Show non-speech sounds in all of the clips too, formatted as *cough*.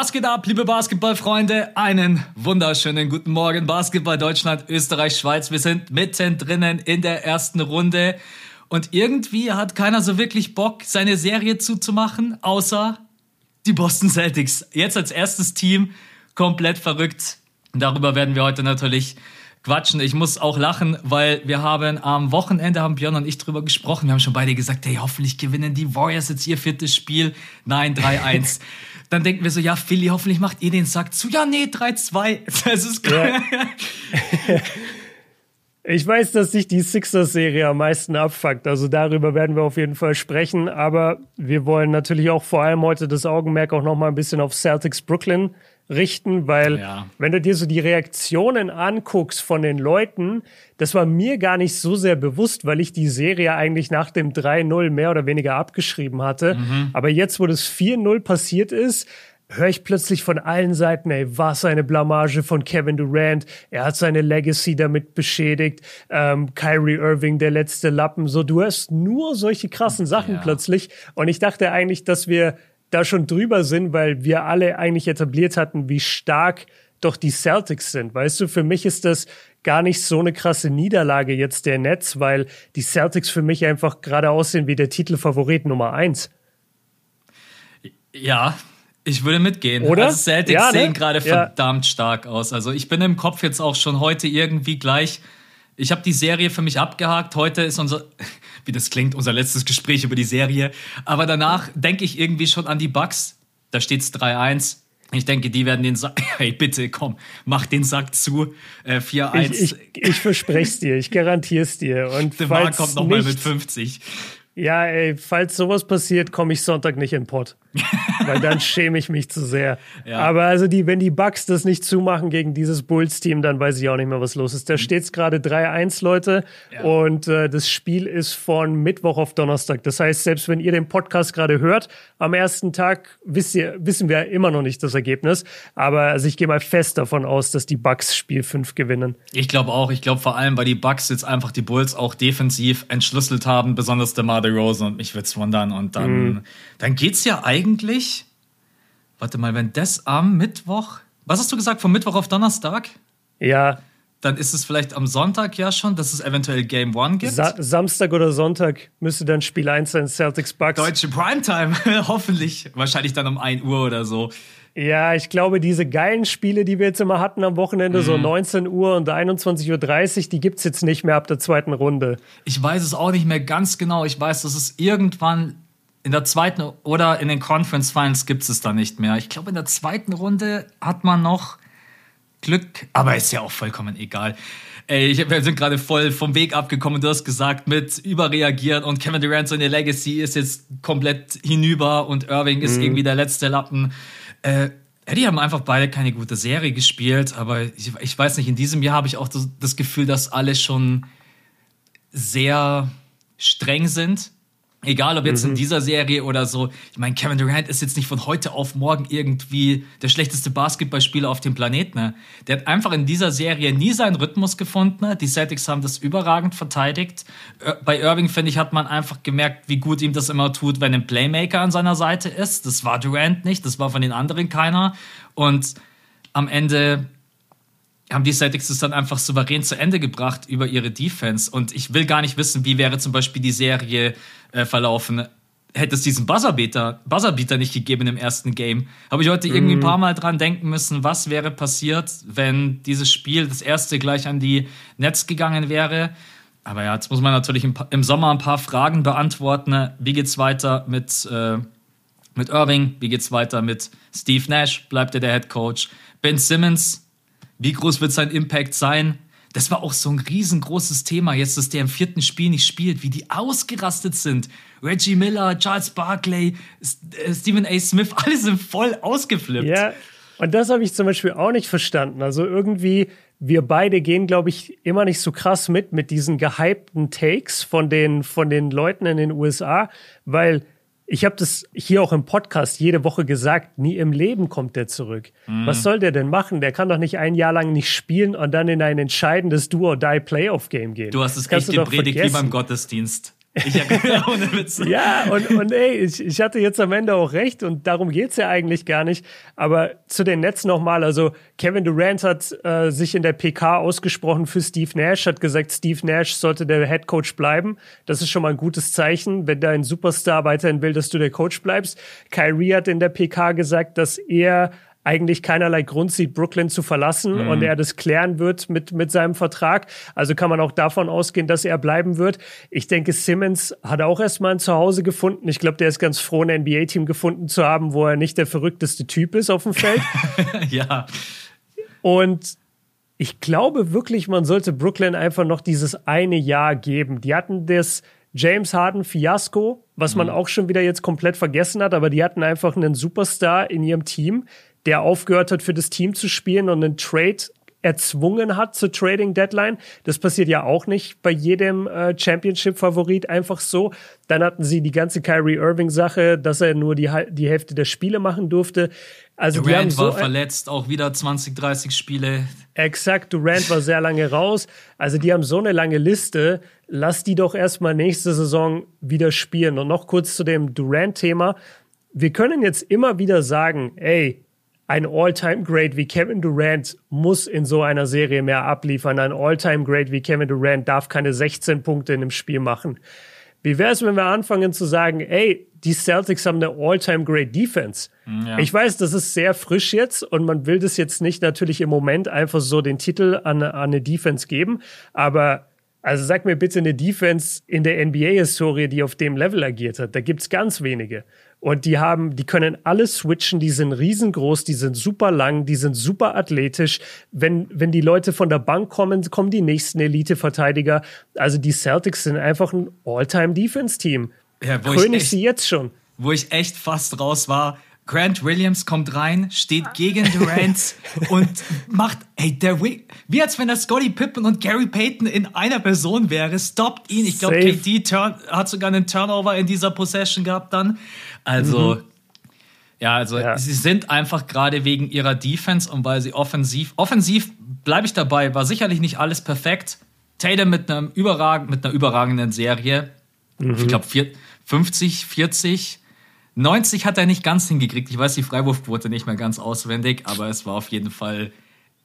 Was geht ab, liebe Basketballfreunde? Einen wunderschönen guten Morgen, Basketball Deutschland, Österreich, Schweiz. Wir sind mittendrin in der ersten Runde. Und irgendwie hat keiner so wirklich Bock, seine Serie zuzumachen, außer die Boston Celtics. Jetzt als erstes Team komplett verrückt. Darüber werden wir heute natürlich quatschen. Ich muss auch lachen, weil wir haben am Wochenende, haben Björn und ich drüber gesprochen. Wir haben schon beide gesagt, hey, hoffentlich gewinnen die Warriors jetzt ihr viertes Spiel. Nein, 3-1. *laughs* Dann denken wir so, ja, Philly, hoffentlich macht ihr den Sack zu. Ja, nee, 3-2. *laughs* Das ist ja. *laughs* Ich weiß, dass sich die Sixers-Serie am meisten abfuckt. Also darüber werden wir auf jeden Fall sprechen. Aber wir wollen natürlich auch vor allem heute das Augenmerk auch noch mal ein bisschen auf Celtics Brooklyn richten, weil ja. wenn du dir so die Reaktionen anguckst von den Leuten, das war mir gar nicht so sehr bewusst, weil ich die Serie eigentlich nach dem 3-0 mehr oder weniger abgeschrieben hatte. Mhm. Aber jetzt, wo das 4-0 passiert ist, höre ich plötzlich von allen Seiten, ey, was eine Blamage von Kevin Durant. Er hat seine Legacy damit beschädigt. Ähm, Kyrie Irving, der letzte Lappen. So, du hörst nur solche krassen Sachen ja. plötzlich. Und ich dachte eigentlich, dass wir da schon drüber sind, weil wir alle eigentlich etabliert hatten, wie stark doch die Celtics sind. Weißt du, für mich ist das gar nicht so eine krasse Niederlage jetzt der Nets, weil die Celtics für mich einfach gerade aussehen wie der Titelfavorit Nummer eins. Ja, ich würde mitgehen. Oder? Also Celtics ja, ne? sehen gerade ja. verdammt stark aus. Also ich bin im Kopf jetzt auch schon heute irgendwie gleich. Ich habe die Serie für mich abgehakt. Heute ist unser, wie das klingt, unser letztes Gespräch über die Serie. Aber danach denke ich irgendwie schon an die Bugs. Da steht's 3-1. Ich denke, die werden den Sack. *laughs* Hey, bitte, komm, mach den Sack zu. Äh, 4-1. Ich, ich, ich verspreche es dir, ich garantiere es dir. Und *laughs* Der Marc kommt nochmal mit 50. Ja, ey, falls sowas passiert, komme ich Sonntag nicht in Pott. *laughs* Weil dann schäme ich mich zu sehr. Ja. Aber also die, wenn die Bugs das nicht zumachen gegen dieses Bulls-Team, dann weiß ich auch nicht mehr, was los ist. Da mhm. steht es gerade 3-1, Leute. Ja. Und äh, das Spiel ist von Mittwoch auf Donnerstag. Das heißt, selbst wenn ihr den Podcast gerade hört, am ersten Tag wisst ihr, wissen wir immer noch nicht das Ergebnis. Aber also ich gehe mal fest davon aus, dass die Bugs Spiel 5 gewinnen. Ich glaube auch. Ich glaube vor allem, weil die Bugs jetzt einfach die Bulls auch defensiv entschlüsselt haben, besonders der Mar Rosen und mich wird's wundern. Und dann, mhm. dann geht's ja eigentlich. Warte mal, wenn das am Mittwoch. Was hast du gesagt, vom Mittwoch auf Donnerstag? Ja. Dann ist es vielleicht am Sonntag ja schon, dass es eventuell Game One gibt. Sa Samstag oder Sonntag müsste dann Spiel 1 sein, Celtics Bucks. Deutsche Primetime, *laughs* hoffentlich. Wahrscheinlich dann um 1 Uhr oder so. Ja, ich glaube, diese geilen Spiele, die wir jetzt immer hatten am Wochenende, mhm. so 19 Uhr und 21.30 Uhr, die gibt's jetzt nicht mehr ab der zweiten Runde. Ich weiß es auch nicht mehr ganz genau. Ich weiß, dass es irgendwann in der zweiten oder in den Conference Finals gibt es da nicht mehr. Ich glaube, in der zweiten Runde hat man noch Glück, aber ist ja auch vollkommen egal. Ey, ich, wir sind gerade voll vom Weg abgekommen. Du hast gesagt, mit überreagiert und Kevin Durant seine Legacy ist jetzt komplett hinüber und Irving ist mhm. irgendwie der letzte Lappen. Äh, die haben einfach beide keine gute Serie gespielt, aber ich, ich weiß nicht, in diesem Jahr habe ich auch das, das Gefühl, dass alle schon sehr streng sind Egal ob jetzt mhm. in dieser Serie oder so. Ich meine, Kevin Durant ist jetzt nicht von heute auf morgen irgendwie der schlechteste Basketballspieler auf dem Planeten. Ne? Der hat einfach in dieser Serie nie seinen Rhythmus gefunden. Ne? Die Celtics haben das überragend verteidigt. Bei Irving, finde ich, hat man einfach gemerkt, wie gut ihm das immer tut, wenn ein Playmaker an seiner Seite ist. Das war Durant nicht, das war von den anderen keiner. Und am Ende haben die Celtics es dann einfach souverän zu Ende gebracht über ihre Defense. Und ich will gar nicht wissen, wie wäre zum Beispiel die Serie äh, verlaufen, hätte es diesen Buzzerbeater, Buzzerbeater nicht gegeben im ersten Game. Habe ich heute mm. irgendwie ein paar Mal dran denken müssen, was wäre passiert, wenn dieses Spiel, das erste, gleich an die Netz gegangen wäre. Aber ja, jetzt muss man natürlich im, im Sommer ein paar Fragen beantworten. Wie geht's weiter mit, äh, mit Irving? Wie geht's weiter mit Steve Nash? Bleibt er der Head Coach? Ben Simmons wie groß wird sein Impact sein? Das war auch so ein riesengroßes Thema, jetzt, dass der im vierten Spiel nicht spielt, wie die ausgerastet sind. Reggie Miller, Charles Barkley, äh, Stephen A. Smith, *laughs* alle sind voll ausgeflippt. Ja, und das habe ich zum Beispiel auch nicht verstanden. Also irgendwie, wir beide gehen, glaube ich, immer nicht so krass mit, mit diesen gehypten Takes von den, von den Leuten in den USA, weil ich habe das hier auch im Podcast jede Woche gesagt, nie im Leben kommt der zurück. Mhm. Was soll der denn machen? Der kann doch nicht ein Jahr lang nicht spielen und dann in ein entscheidendes Do-or-Die-Playoff-Game gehen. Du hast es echt gepredigt wie beim Gottesdienst. Ich ja, *laughs* ohne Witz. ja, und, und ey, ich, ich hatte jetzt am Ende auch recht und darum geht's ja eigentlich gar nicht. Aber zu den Nets nochmal, also Kevin Durant hat äh, sich in der PK ausgesprochen für Steve Nash, hat gesagt, Steve Nash sollte der Head Coach bleiben. Das ist schon mal ein gutes Zeichen, wenn dein Superstar weiterhin will, dass du der Coach bleibst. Kyrie hat in der PK gesagt, dass er eigentlich keinerlei Grund sieht, Brooklyn zu verlassen mhm. und er das klären wird mit, mit seinem Vertrag. Also kann man auch davon ausgehen, dass er bleiben wird. Ich denke, Simmons hat auch erstmal ein Zuhause gefunden. Ich glaube, der ist ganz froh, ein NBA-Team gefunden zu haben, wo er nicht der verrückteste Typ ist auf dem Feld. *laughs* ja. Und ich glaube wirklich, man sollte Brooklyn einfach noch dieses eine Jahr geben. Die hatten das James Harden Fiasko, was man mhm. auch schon wieder jetzt komplett vergessen hat, aber die hatten einfach einen Superstar in ihrem Team, der aufgehört hat, für das Team zu spielen und einen Trade erzwungen hat zur Trading Deadline. Das passiert ja auch nicht bei jedem äh, Championship-Favorit einfach so. Dann hatten sie die ganze Kyrie Irving-Sache, dass er nur die, die Hälfte der Spiele machen durfte. Also Durant so war verletzt, auch wieder 20, 30 Spiele. Exakt, Durant war sehr lange raus. Also die haben so eine lange Liste. Lass die doch erstmal nächste Saison wieder spielen. Und noch kurz zu dem Durant-Thema. Wir können jetzt immer wieder sagen, ey, ein All-Time-Great wie Kevin Durant muss in so einer Serie mehr abliefern. Ein All-Time-Great wie Kevin Durant darf keine 16 Punkte in einem Spiel machen. Wie wäre es, wenn wir anfangen zu sagen, ey, die Celtics haben eine All-Time-Great Defense. Mm, ja. Ich weiß, das ist sehr frisch jetzt und man will das jetzt nicht natürlich im Moment einfach so den Titel an, an eine Defense geben, aber also sag mir bitte eine Defense in der NBA-Historie, die auf dem Level agiert hat. Da gibt's ganz wenige. Und die haben, die können alle switchen, die sind riesengroß, die sind super lang, die sind super athletisch. Wenn, wenn die Leute von der Bank kommen, kommen die nächsten Elite-Verteidiger. Also die Celtics sind einfach ein All-Time-Defense-Team. Ja, König sie jetzt schon. Wo ich echt fast raus war, Grant Williams kommt rein, steht gegen Durant *laughs* und macht, ey, der Wing, wie als wenn das Scotty Pippen und Gary Payton in einer Person wäre, stoppt ihn. Ich glaube, KD turn, hat sogar einen Turnover in dieser Possession gehabt dann. Also, mhm. ja, also ja. sie sind einfach gerade wegen ihrer Defense und weil sie offensiv, offensiv bleibe ich dabei, war sicherlich nicht alles perfekt. Tatum mit einem überragend, mit einer überragenden Serie. Mhm. Ich glaube 50, 40 90 hat er nicht ganz hingekriegt. Ich weiß die Freiwurfquote nicht mehr ganz auswendig, aber es war auf jeden Fall.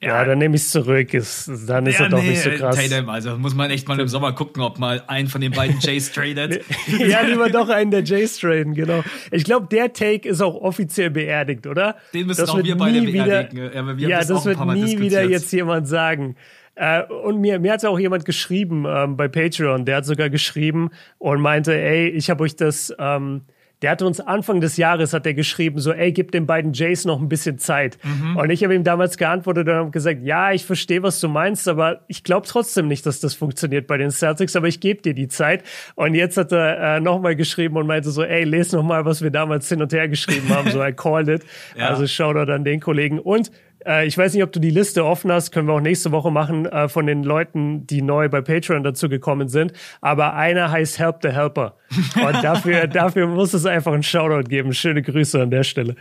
Ja, dann nehme ich es zurück. Ist, dann ist ja, er doch nee, nicht so krass. Tatum, also muss man echt mal im Sommer gucken, ob mal einen von den beiden Jays tradet. *laughs* ja, lieber doch einen der Jays traden, genau. Ich glaube, der Take ist auch offiziell beerdigt, oder? Den müssen das auch wir beide beerdigen. Ja, wir ja das, das wird nie wieder jetzt jemand sagen. Äh, und mir, mir hat auch jemand geschrieben ähm, bei Patreon, der hat sogar geschrieben und meinte, ey, ich habe euch das ähm, der hatte uns Anfang des Jahres hat er geschrieben, so, ey, gib den beiden Jays noch ein bisschen Zeit. Mhm. Und ich habe ihm damals geantwortet und habe gesagt, ja, ich verstehe, was du meinst, aber ich glaube trotzdem nicht, dass das funktioniert bei den Celtics, aber ich gebe dir die Zeit. Und jetzt hat er äh, nochmal geschrieben und meinte so, ey, lese nochmal, was wir damals hin und her geschrieben haben, so I called it. *laughs* ja. Also Shoutout an den Kollegen. Und äh, ich weiß nicht, ob du die Liste offen hast, können wir auch nächste Woche machen, äh, von den Leuten, die neu bei Patreon dazu gekommen sind. Aber einer heißt Help the Helper. Und *laughs* dafür, dafür muss es einfach einen Shoutout geben. Schöne Grüße an der Stelle.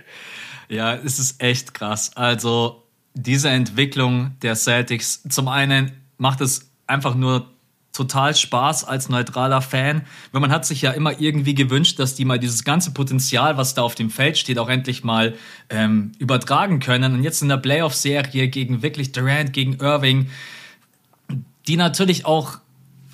Ja, es ist echt krass. Also, diese Entwicklung der Celtics, zum einen macht es einfach nur total Spaß als neutraler Fan, weil man hat sich ja immer irgendwie gewünscht, dass die mal dieses ganze Potenzial, was da auf dem Feld steht, auch endlich mal ähm, übertragen können. Und jetzt in der Playoff-Serie gegen wirklich Durant, gegen Irving, die natürlich auch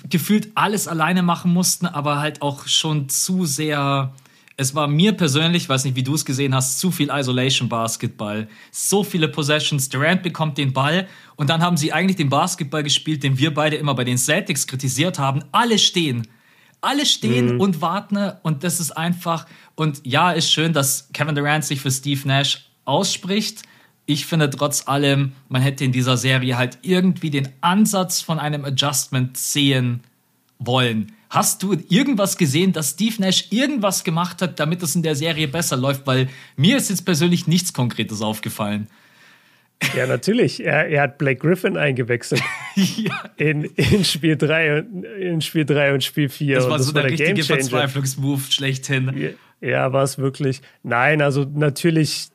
gefühlt alles alleine machen mussten, aber halt auch schon zu sehr es war mir persönlich, weiß nicht, wie du es gesehen hast, zu viel Isolation Basketball. So viele Possessions. Durant bekommt den Ball und dann haben sie eigentlich den Basketball gespielt, den wir beide immer bei den Celtics kritisiert haben. Alle stehen. Alle stehen mhm. und warten und das ist einfach. Und ja, ist schön, dass Kevin Durant sich für Steve Nash ausspricht. Ich finde trotz allem, man hätte in dieser Serie halt irgendwie den Ansatz von einem Adjustment sehen wollen Hast du irgendwas gesehen, dass Steve Nash irgendwas gemacht hat, damit es in der Serie besser läuft? Weil mir ist jetzt persönlich nichts Konkretes aufgefallen. Ja, natürlich. Er, er hat Blake Griffin eingewechselt. *laughs* ja. in, in Spiel 3 in Spiel 3 und Spiel 4. Das war das so war der, der richtige Verzweiflungsmove schlechthin. Ja, ja war es wirklich. Nein, also natürlich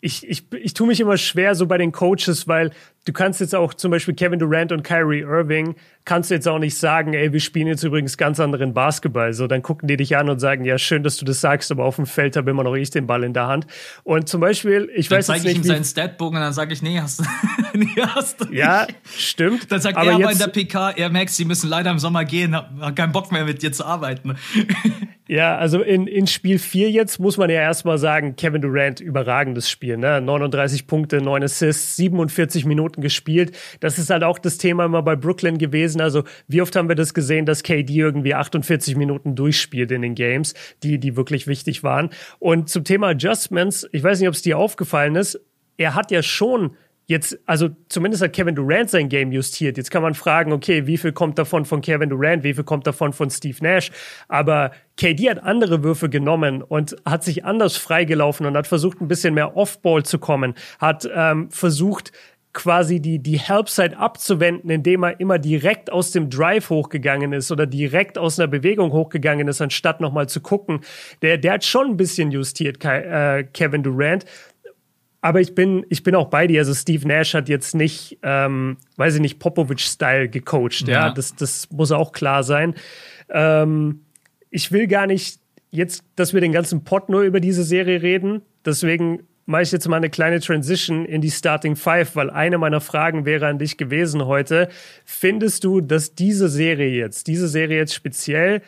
ich, ich, ich tue mich immer schwer so bei den Coaches, weil du kannst jetzt auch zum Beispiel Kevin Durant und Kyrie Irving, kannst du jetzt auch nicht sagen, ey, wir spielen jetzt übrigens ganz anderen Basketball. So, dann gucken die dich an und sagen, ja, schön, dass du das sagst, aber auf dem Feld habe immer noch ich den Ball in der Hand. Und zum Beispiel, ich dann weiß jetzt nicht. Dann zeige ich ihm seinen Statbogen und dann sage ich, nee, hast du, *laughs* nee, hast du Ja, stimmt. Dann sagt aber er aber in der PK, er merkt, sie müssen leider im Sommer gehen, hat keinen Bock mehr mit dir zu arbeiten. *laughs* Ja, also in, in Spiel 4 jetzt muss man ja erstmal sagen, Kevin Durant, überragendes Spiel, ne? 39 Punkte, 9 Assists, 47 Minuten gespielt. Das ist halt auch das Thema immer bei Brooklyn gewesen. Also, wie oft haben wir das gesehen, dass KD irgendwie 48 Minuten durchspielt in den Games, die, die wirklich wichtig waren. Und zum Thema Adjustments, ich weiß nicht, ob es dir aufgefallen ist, er hat ja schon Jetzt, also zumindest hat Kevin Durant sein Game justiert. Jetzt kann man fragen, okay, wie viel kommt davon von Kevin Durant, wie viel kommt davon von Steve Nash? Aber KD hat andere Würfe genommen und hat sich anders freigelaufen und hat versucht, ein bisschen mehr Off-Ball zu kommen, hat ähm, versucht, quasi die, die Help-Side abzuwenden, indem er immer direkt aus dem Drive hochgegangen ist oder direkt aus einer Bewegung hochgegangen ist, anstatt nochmal zu gucken. Der, der hat schon ein bisschen justiert, äh, Kevin Durant. Aber ich bin, ich bin auch bei dir. Also Steve Nash hat jetzt nicht, ähm, weiß ich nicht, Popovic-Style gecoacht. Ja, ja. Das, das muss auch klar sein. Ähm, ich will gar nicht jetzt, dass wir den ganzen Pot nur über diese Serie reden. Deswegen mache ich jetzt mal eine kleine Transition in die Starting Five, weil eine meiner Fragen wäre an dich gewesen heute. Findest du, dass diese Serie jetzt, diese Serie jetzt speziell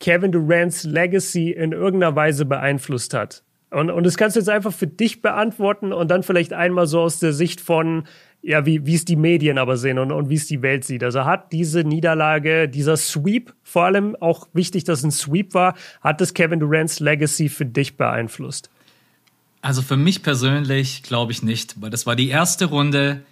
Kevin Durants Legacy in irgendeiner Weise beeinflusst hat? Und, und das kannst du jetzt einfach für dich beantworten und dann vielleicht einmal so aus der Sicht von, ja, wie, es die Medien aber sehen und, und wie es die Welt sieht. Also hat diese Niederlage, dieser Sweep, vor allem auch wichtig, dass es ein Sweep war, hat das Kevin Durant's Legacy für dich beeinflusst? Also für mich persönlich glaube ich nicht, weil das war die erste Runde.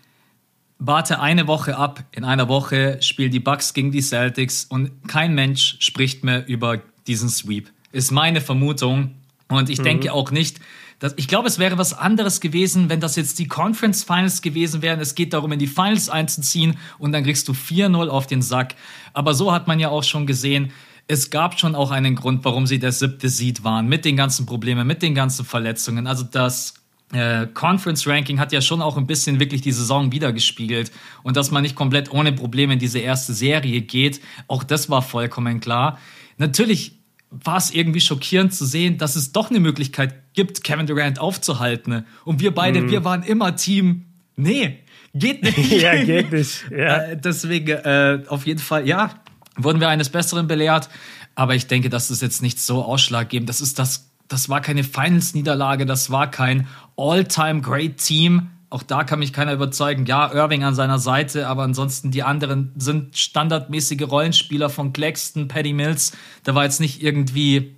Warte eine Woche ab. In einer Woche spielen die Bucks gegen die Celtics und kein Mensch spricht mehr über diesen Sweep. Ist meine Vermutung. Und ich mhm. denke auch nicht, dass, ich glaube, es wäre was anderes gewesen, wenn das jetzt die Conference Finals gewesen wären. Es geht darum, in die Finals einzuziehen und dann kriegst du 4-0 auf den Sack. Aber so hat man ja auch schon gesehen, es gab schon auch einen Grund, warum sie der siebte Seed waren, mit den ganzen Problemen, mit den ganzen Verletzungen. Also das äh, Conference Ranking hat ja schon auch ein bisschen wirklich die Saison wiedergespiegelt und dass man nicht komplett ohne Probleme in diese erste Serie geht, auch das war vollkommen klar. Natürlich war es irgendwie schockierend zu sehen, dass es doch eine Möglichkeit gibt, Kevin Durant aufzuhalten. Und wir beide, mm. wir waren immer Team, nee, geht nicht. *laughs* ja, geht nicht. Ja. Äh, deswegen, äh, auf jeden Fall, ja, wurden wir eines Besseren belehrt. Aber ich denke, das ist jetzt nicht so ausschlaggebend. Das ist das, das war keine Finals-Niederlage, das war kein All-Time-Great-Team auch da kann mich keiner überzeugen. Ja, Irving an seiner Seite, aber ansonsten die anderen sind standardmäßige Rollenspieler von Claxton, Paddy Mills. Da war jetzt nicht irgendwie,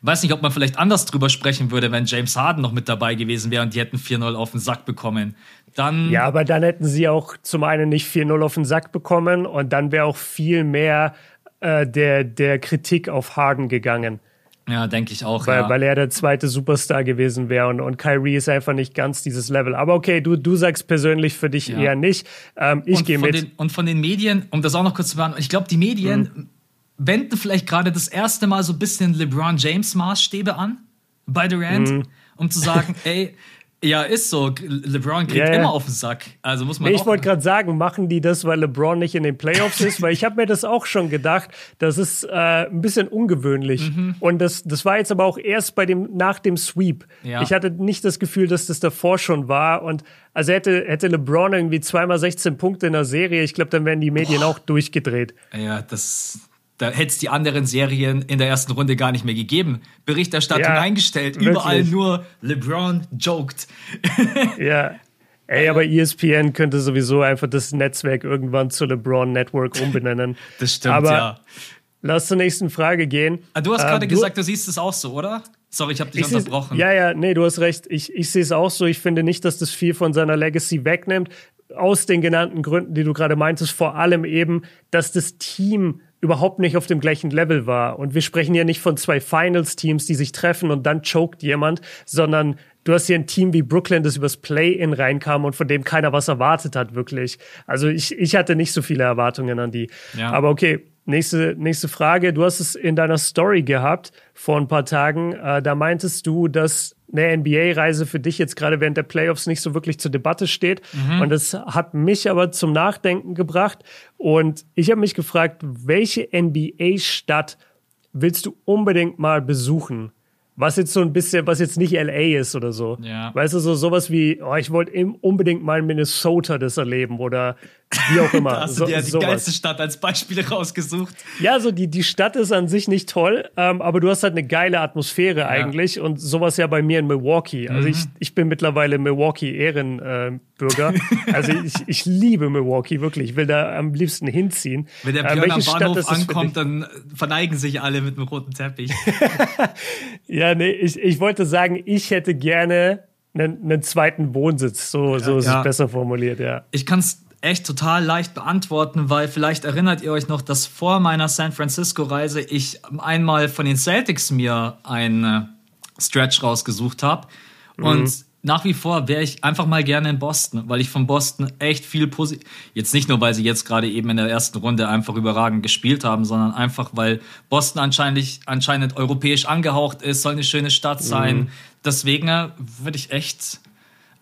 weiß nicht, ob man vielleicht anders drüber sprechen würde, wenn James Harden noch mit dabei gewesen wäre und die hätten 4-0 auf den Sack bekommen. Dann ja, aber dann hätten sie auch zum einen nicht 4-0 auf den Sack bekommen und dann wäre auch viel mehr äh, der, der Kritik auf Harden gegangen. Ja, denke ich auch. Weil, ja. weil er der zweite Superstar gewesen wäre und, und Kyrie ist einfach nicht ganz dieses Level. Aber okay, du, du sagst persönlich für dich ja. eher nicht. Ähm, ich gehe mit. Den, und von den Medien, um das auch noch kurz zu beantworten, ich glaube, die Medien mhm. wenden vielleicht gerade das erste Mal so ein bisschen LeBron James Maßstäbe an bei Durant, mhm. um zu sagen, *laughs* ey, ja, ist so. LeBron kriegt yeah. immer auf den Sack. Also muss man. Ich wollte gerade sagen, machen die das, weil LeBron nicht in den Playoffs ist? weil ich habe mir das auch schon gedacht. Das ist äh, ein bisschen ungewöhnlich. Mhm. Und das, das war jetzt aber auch erst bei dem nach dem Sweep. Ja. Ich hatte nicht das Gefühl, dass das davor schon war. Und also hätte hätte LeBron irgendwie zweimal 16 Punkte in der Serie, ich glaube, dann wären die Medien Boah. auch durchgedreht. Ja, das da hätte es die anderen Serien in der ersten Runde gar nicht mehr gegeben. Berichterstattung ja, eingestellt, wirklich. überall nur LeBron joked. *laughs* ja. Ey, aber ESPN könnte sowieso einfach das Netzwerk irgendwann zu LeBron Network umbenennen. *laughs* das stimmt, aber ja. Lass zur nächsten Frage gehen. Ah, du hast gerade ähm, gesagt, du siehst es auch so, oder? Sorry, ich habe dich ich unterbrochen. Ja, ja, nee, du hast recht. Ich, ich sehe es auch so. Ich finde nicht, dass das viel von seiner Legacy wegnimmt. Aus den genannten Gründen, die du gerade meintest, vor allem eben, dass das Team überhaupt nicht auf dem gleichen Level war. Und wir sprechen ja nicht von zwei Finals-Teams, die sich treffen und dann choked jemand, sondern du hast hier ein Team wie Brooklyn, das übers Play-In reinkam und von dem keiner was erwartet hat, wirklich. Also ich, ich hatte nicht so viele Erwartungen an die. Ja. Aber okay, nächste, nächste Frage. Du hast es in deiner Story gehabt vor ein paar Tagen. Äh, da meintest du, dass eine NBA-Reise für dich jetzt gerade während der Playoffs nicht so wirklich zur Debatte steht. Mhm. Und das hat mich aber zum Nachdenken gebracht. Und ich habe mich gefragt, welche NBA-Stadt willst du unbedingt mal besuchen? was jetzt so ein bisschen, was jetzt nicht LA ist oder so. Ja. Weißt du, so sowas wie, oh, ich wollte unbedingt mal in Minnesota das erleben oder wie auch immer. *laughs* da hast du dir ja die sowas. geilste Stadt als Beispiel rausgesucht. Ja, so die, die Stadt ist an sich nicht toll, ähm, aber du hast halt eine geile Atmosphäre ja. eigentlich und sowas ja bei mir in Milwaukee. Also mhm. ich, ich bin mittlerweile Milwaukee Ehrenbürger. Äh, *laughs* also ich, ich liebe Milwaukee, wirklich. Ich will da am liebsten hinziehen. Wenn der Björn ähm, am Bahnhof ankommt, dann verneigen sich alle mit einem roten Teppich. *laughs* ja, nee, ich, ich wollte sagen, ich hätte gerne einen, einen zweiten Wohnsitz. So, so ist ja. es besser formuliert, ja. Ich kann es echt total leicht beantworten, weil vielleicht erinnert ihr euch noch, dass vor meiner San Francisco-Reise ich einmal von den Celtics mir einen Stretch rausgesucht habe. Mhm. Und nach wie vor wäre ich einfach mal gerne in Boston, weil ich von Boston echt viel positiv. Jetzt nicht nur, weil sie jetzt gerade eben in der ersten Runde einfach überragend gespielt haben, sondern einfach, weil Boston anscheinend, anscheinend europäisch angehaucht ist, soll eine schöne Stadt sein. Mhm. Deswegen äh, würde ich echt.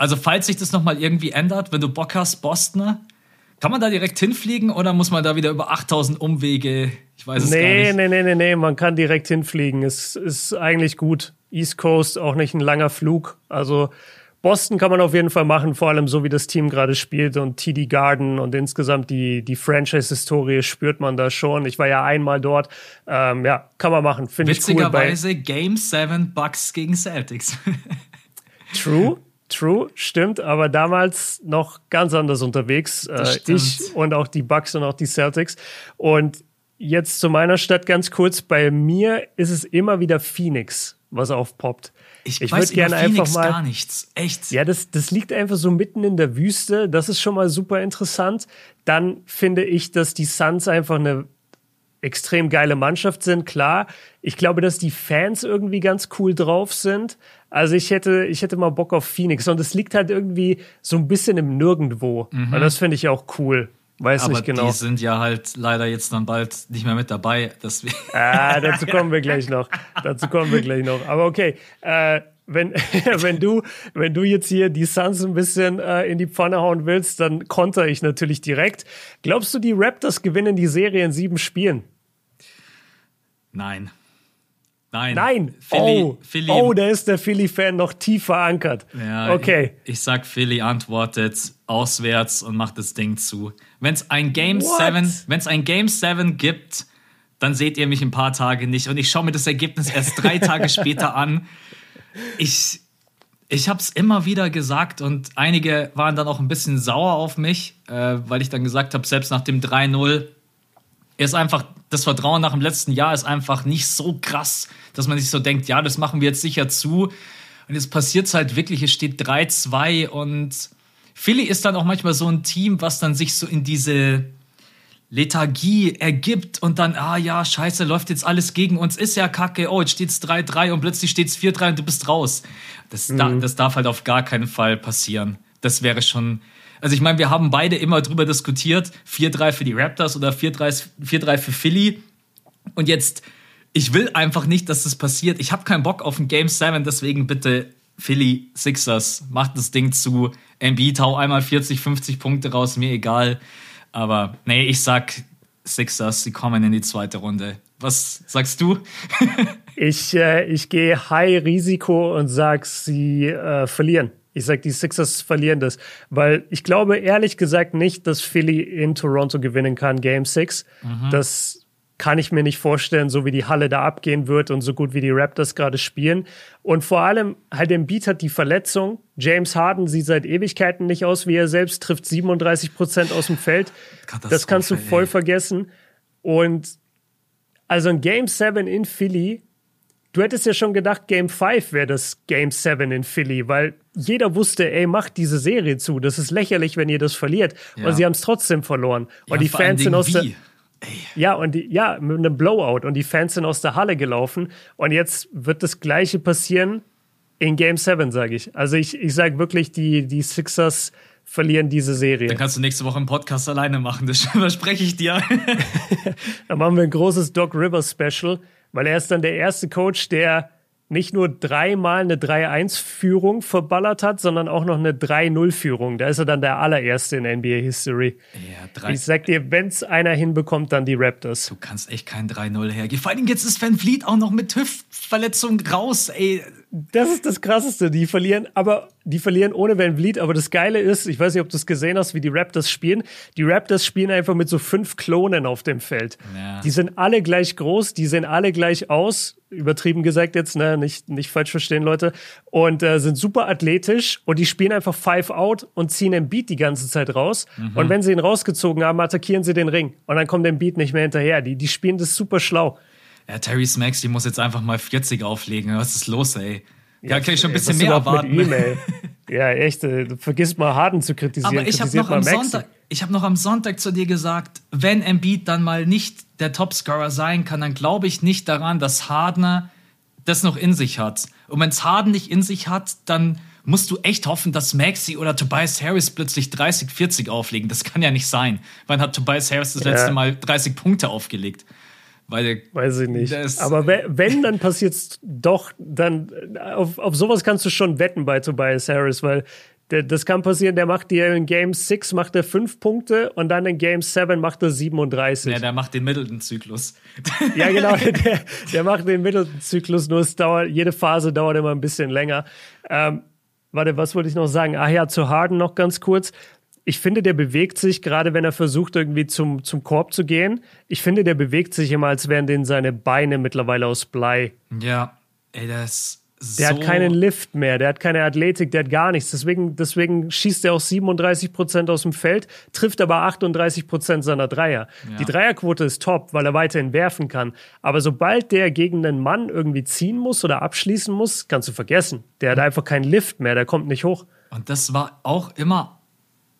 Also, falls sich das nochmal irgendwie ändert, wenn du Bock hast, Boston, kann man da direkt hinfliegen oder muss man da wieder über 8000 Umwege? Ich weiß es nee, gar nicht. Nee, nee, nee, nee, man kann direkt hinfliegen. Es ist eigentlich gut. East Coast auch nicht ein langer Flug. Also Boston kann man auf jeden Fall machen, vor allem so wie das Team gerade spielt und TD Garden und insgesamt die, die Franchise-Historie spürt man da schon. Ich war ja einmal dort. Ähm, ja, kann man machen. Finde ich cool. Witzigerweise Game 7 Bucks gegen Celtics. *laughs* True. True, stimmt, aber damals noch ganz anders unterwegs. Äh, ich und auch die Bucks und auch die Celtics. Und jetzt zu meiner Stadt ganz kurz. Bei mir ist es immer wieder Phoenix, was aufpoppt. Ich, ich weiß gerne einfach mal gar nichts. Echt? Ja, das, das liegt einfach so mitten in der Wüste. Das ist schon mal super interessant. Dann finde ich, dass die Suns einfach eine extrem geile Mannschaft sind, klar. Ich glaube, dass die Fans irgendwie ganz cool drauf sind. Also ich hätte, ich hätte mal Bock auf Phoenix. Und es liegt halt irgendwie so ein bisschen im Nirgendwo. Mhm. Und das finde ich auch cool. Weiß Aber nicht genau. Die sind ja halt leider jetzt dann bald nicht mehr mit dabei. Deswegen. Ah, dazu kommen wir gleich noch. dazu kommen wir gleich noch. Aber okay. Äh, wenn, *laughs* wenn, du, wenn du jetzt hier die Suns ein bisschen äh, in die Pfanne hauen willst, dann konter ich natürlich direkt. Glaubst du, die Raptors gewinnen die Serie in sieben Spielen? Nein. Nein. Nein. Philly, oh, Philly. oh, da ist der Philly-Fan noch tief verankert. Ja, okay. Ich, ich, sag, Philly antwortet auswärts und macht das Ding zu. Wenn es ein Game 7, wenn es ein Game 7 gibt, dann seht ihr mich ein paar Tage nicht und ich schaue mir das Ergebnis erst drei *laughs* Tage später an. Ich, ich habe es immer wieder gesagt und einige waren dann auch ein bisschen sauer auf mich, äh, weil ich dann gesagt habe, selbst nach dem 3-0 ist einfach, das Vertrauen nach dem letzten Jahr ist einfach nicht so krass, dass man sich so denkt, ja, das machen wir jetzt sicher zu. Und jetzt passiert es halt wirklich, es steht 3-2 und Philly ist dann auch manchmal so ein Team, was dann sich so in diese Lethargie ergibt und dann, ah ja, scheiße, läuft jetzt alles gegen uns, ist ja kacke, oh, jetzt steht's 3-3 und plötzlich steht's 4-3 und du bist raus. Das, mhm. da, das darf halt auf gar keinen Fall passieren. Das wäre schon, also ich meine, wir haben beide immer drüber diskutiert, 4-3 für die Raptors oder 4-3 für Philly. Und jetzt, ich will einfach nicht, dass das passiert. Ich habe keinen Bock auf ein Game 7, deswegen bitte Philly Sixers, macht das Ding zu. MB tau einmal 40, 50 Punkte raus, mir egal. Aber nee, ich sag Sixers, sie kommen in die zweite Runde. Was sagst du? *laughs* ich äh, ich gehe High Risiko und sag, sie äh, verlieren. Ich sage, die Sixers verlieren das, weil ich glaube ehrlich gesagt nicht, dass Philly in Toronto gewinnen kann, Game 6. Mhm. Das kann ich mir nicht vorstellen, so wie die Halle da abgehen wird und so gut wie die Raptors gerade spielen. Und vor allem halt im Beat hat die Verletzung. James Harden sieht seit Ewigkeiten nicht aus wie er selbst, trifft 37 Prozent aus dem Feld. Das kannst du voll ey. vergessen. Und also ein Game 7 in Philly Du hättest ja schon gedacht, Game 5 wäre das Game 7 in Philly, weil jeder wusste, ey, macht diese Serie zu. Das ist lächerlich, wenn ihr das verliert. Ja. Und sie haben es trotzdem verloren. Ja, und die Fans sind aus der. Ja, und die, ja, mit einem Blowout. Und die Fans sind aus der Halle gelaufen. Und jetzt wird das Gleiche passieren in Game 7, sage ich. Also ich, ich sage wirklich, die, die Sixers verlieren diese Serie. Dann kannst du nächste Woche einen Podcast alleine machen, das *laughs* verspreche ich dir. *laughs* Dann machen wir ein großes Doc Rivers Special weil er ist dann der erste Coach, der nicht nur dreimal eine 3-1-Führung verballert hat, sondern auch noch eine 3-0-Führung. Da ist er dann der allererste in NBA-History. Ja, ich sag dir, wenn's einer hinbekommt, dann die Raptors. Du kannst echt kein 3-0 hergeben. Vor allem jetzt ist Van Vliet auch noch mit Hüftverletzung raus, ey. Das ist das Krasseste. Die verlieren, aber die verlieren ohne Van Vliet. Aber das Geile ist, ich weiß nicht, ob du es gesehen hast, wie die Raptors spielen. Die Raptors spielen einfach mit so fünf Klonen auf dem Feld. Ja. Die sind alle gleich groß, die sehen alle gleich aus. Übertrieben gesagt jetzt, ne? Nicht, nicht falsch verstehen, Leute. Und äh, sind super athletisch und die spielen einfach Five Out und ziehen den Beat die ganze Zeit raus. Mhm. Und wenn sie ihn rausgezogen haben, attackieren sie den Ring. Und dann kommt der Beat nicht mehr hinterher. Die, die spielen das super schlau. Ja, Terry Smacks, die muss jetzt einfach mal 40 auflegen. Was ist los, ey? Ja, kann ich schon ein bisschen mehr erwarten. E *laughs* ja, echt. Du vergisst mal Harden zu kritisieren. Aber ich habe noch, am Sonntag, ich hab noch am Sonntag zu dir gesagt, wenn Embiid dann mal nicht der Topscorer sein kann, dann glaube ich nicht daran, dass Harden das noch in sich hat. Und wenn es Harden nicht in sich hat, dann musst du echt hoffen, dass Maxi oder Tobias Harris plötzlich 30, 40 auflegen. Das kann ja nicht sein. Wann hat Tobias Harris das ja. letzte Mal 30 Punkte aufgelegt? Weil Weiß ich nicht. Aber wenn, dann passiert es doch, dann auf, auf sowas kannst du schon wetten bei Tobias Harris, weil der, das kann passieren, der macht dir in Game 6 macht er 5 Punkte und dann in Game 7 macht er 37. Ja, der macht den Middleton-Zyklus. *laughs* Ja, genau, der, der macht den Middleton-Zyklus, nur es dauert, jede Phase dauert immer ein bisschen länger. Ähm, warte, was wollte ich noch sagen? Ah ja, zu Harden noch ganz kurz ich finde, der bewegt sich, gerade wenn er versucht, irgendwie zum, zum Korb zu gehen. Ich finde, der bewegt sich immer, als wären denn seine Beine mittlerweile aus Blei. Ja, ey, das der so hat keinen Lift mehr, der hat keine Athletik, der hat gar nichts. Deswegen, deswegen schießt er auch 37 Prozent aus dem Feld, trifft aber 38 Prozent seiner Dreier. Ja. Die Dreierquote ist top, weil er weiterhin werfen kann. Aber sobald der gegen einen Mann irgendwie ziehen muss oder abschließen muss, kannst du vergessen. Der hat einfach keinen Lift mehr, der kommt nicht hoch. Und das war auch immer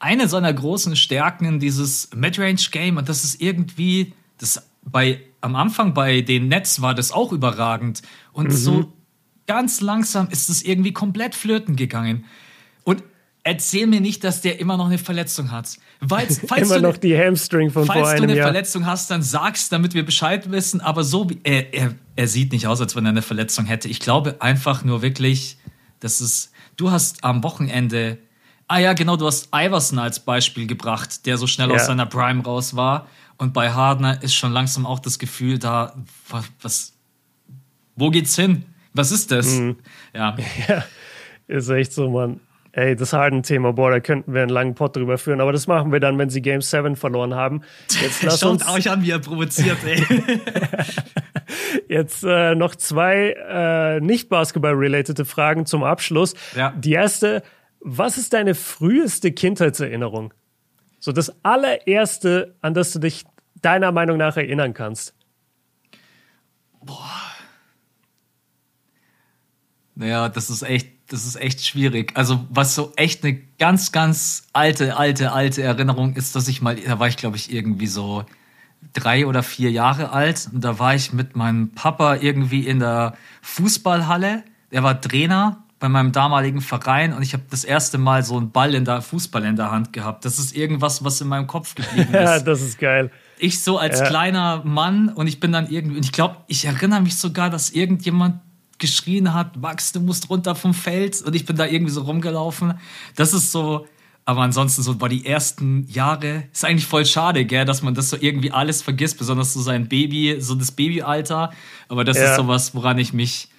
eine seiner großen Stärken in dieses Midrange-Game und das ist irgendwie, das bei, am Anfang bei den Nets war das auch überragend und mhm. so ganz langsam ist es irgendwie komplett flirten gegangen. Und erzähl mir nicht, dass der immer noch eine Verletzung hat. Falls, *laughs* falls immer noch die Hamstring von falls vor einem du eine Jahr. Verletzung hast, dann sag's, damit wir Bescheid wissen. Aber so, er, er, er sieht nicht aus, als wenn er eine Verletzung hätte. Ich glaube einfach nur wirklich, dass es, du hast am Wochenende Ah ja, genau, du hast Iverson als Beispiel gebracht, der so schnell ja. aus seiner Prime raus war. Und bei Hardner ist schon langsam auch das Gefühl da, was, was wo geht's hin? Was ist das? Mhm. Ja. *laughs* ja. Ist echt so, Mann. Ey, das Harden-Thema, boah, da könnten wir einen langen Pot drüber führen, aber das machen wir dann, wenn sie Game 7 verloren haben. Jetzt *laughs* lass Schaut uns euch an, wie er provoziert, ey. *laughs* Jetzt äh, noch zwei äh, nicht Basketball-related Fragen zum Abschluss. Ja. Die erste, was ist deine früheste Kindheitserinnerung? So das allererste, an das du dich deiner Meinung nach erinnern kannst. Boah. Naja, das ist echt, das ist echt schwierig. Also, was so echt eine ganz, ganz alte, alte, alte Erinnerung ist, dass ich mal, da war ich, glaube ich, irgendwie so drei oder vier Jahre alt. Und da war ich mit meinem Papa irgendwie in der Fußballhalle. Er war Trainer bei meinem damaligen Verein und ich habe das erste Mal so einen Ball in der Fußball in der Hand gehabt. Das ist irgendwas, was in meinem Kopf geblieben *laughs* ist. ja, das ist geil. Ich so als ja. kleiner Mann und ich bin dann irgendwie, und ich glaube, ich erinnere mich sogar, dass irgendjemand geschrien hat, Max, du musst runter vom Feld und ich bin da irgendwie so rumgelaufen. Das ist so, aber ansonsten so war die ersten Jahre, ist eigentlich voll schade, gell, dass man das so irgendwie alles vergisst, besonders so sein Baby, so das Babyalter. Aber das ja. ist sowas, woran ich mich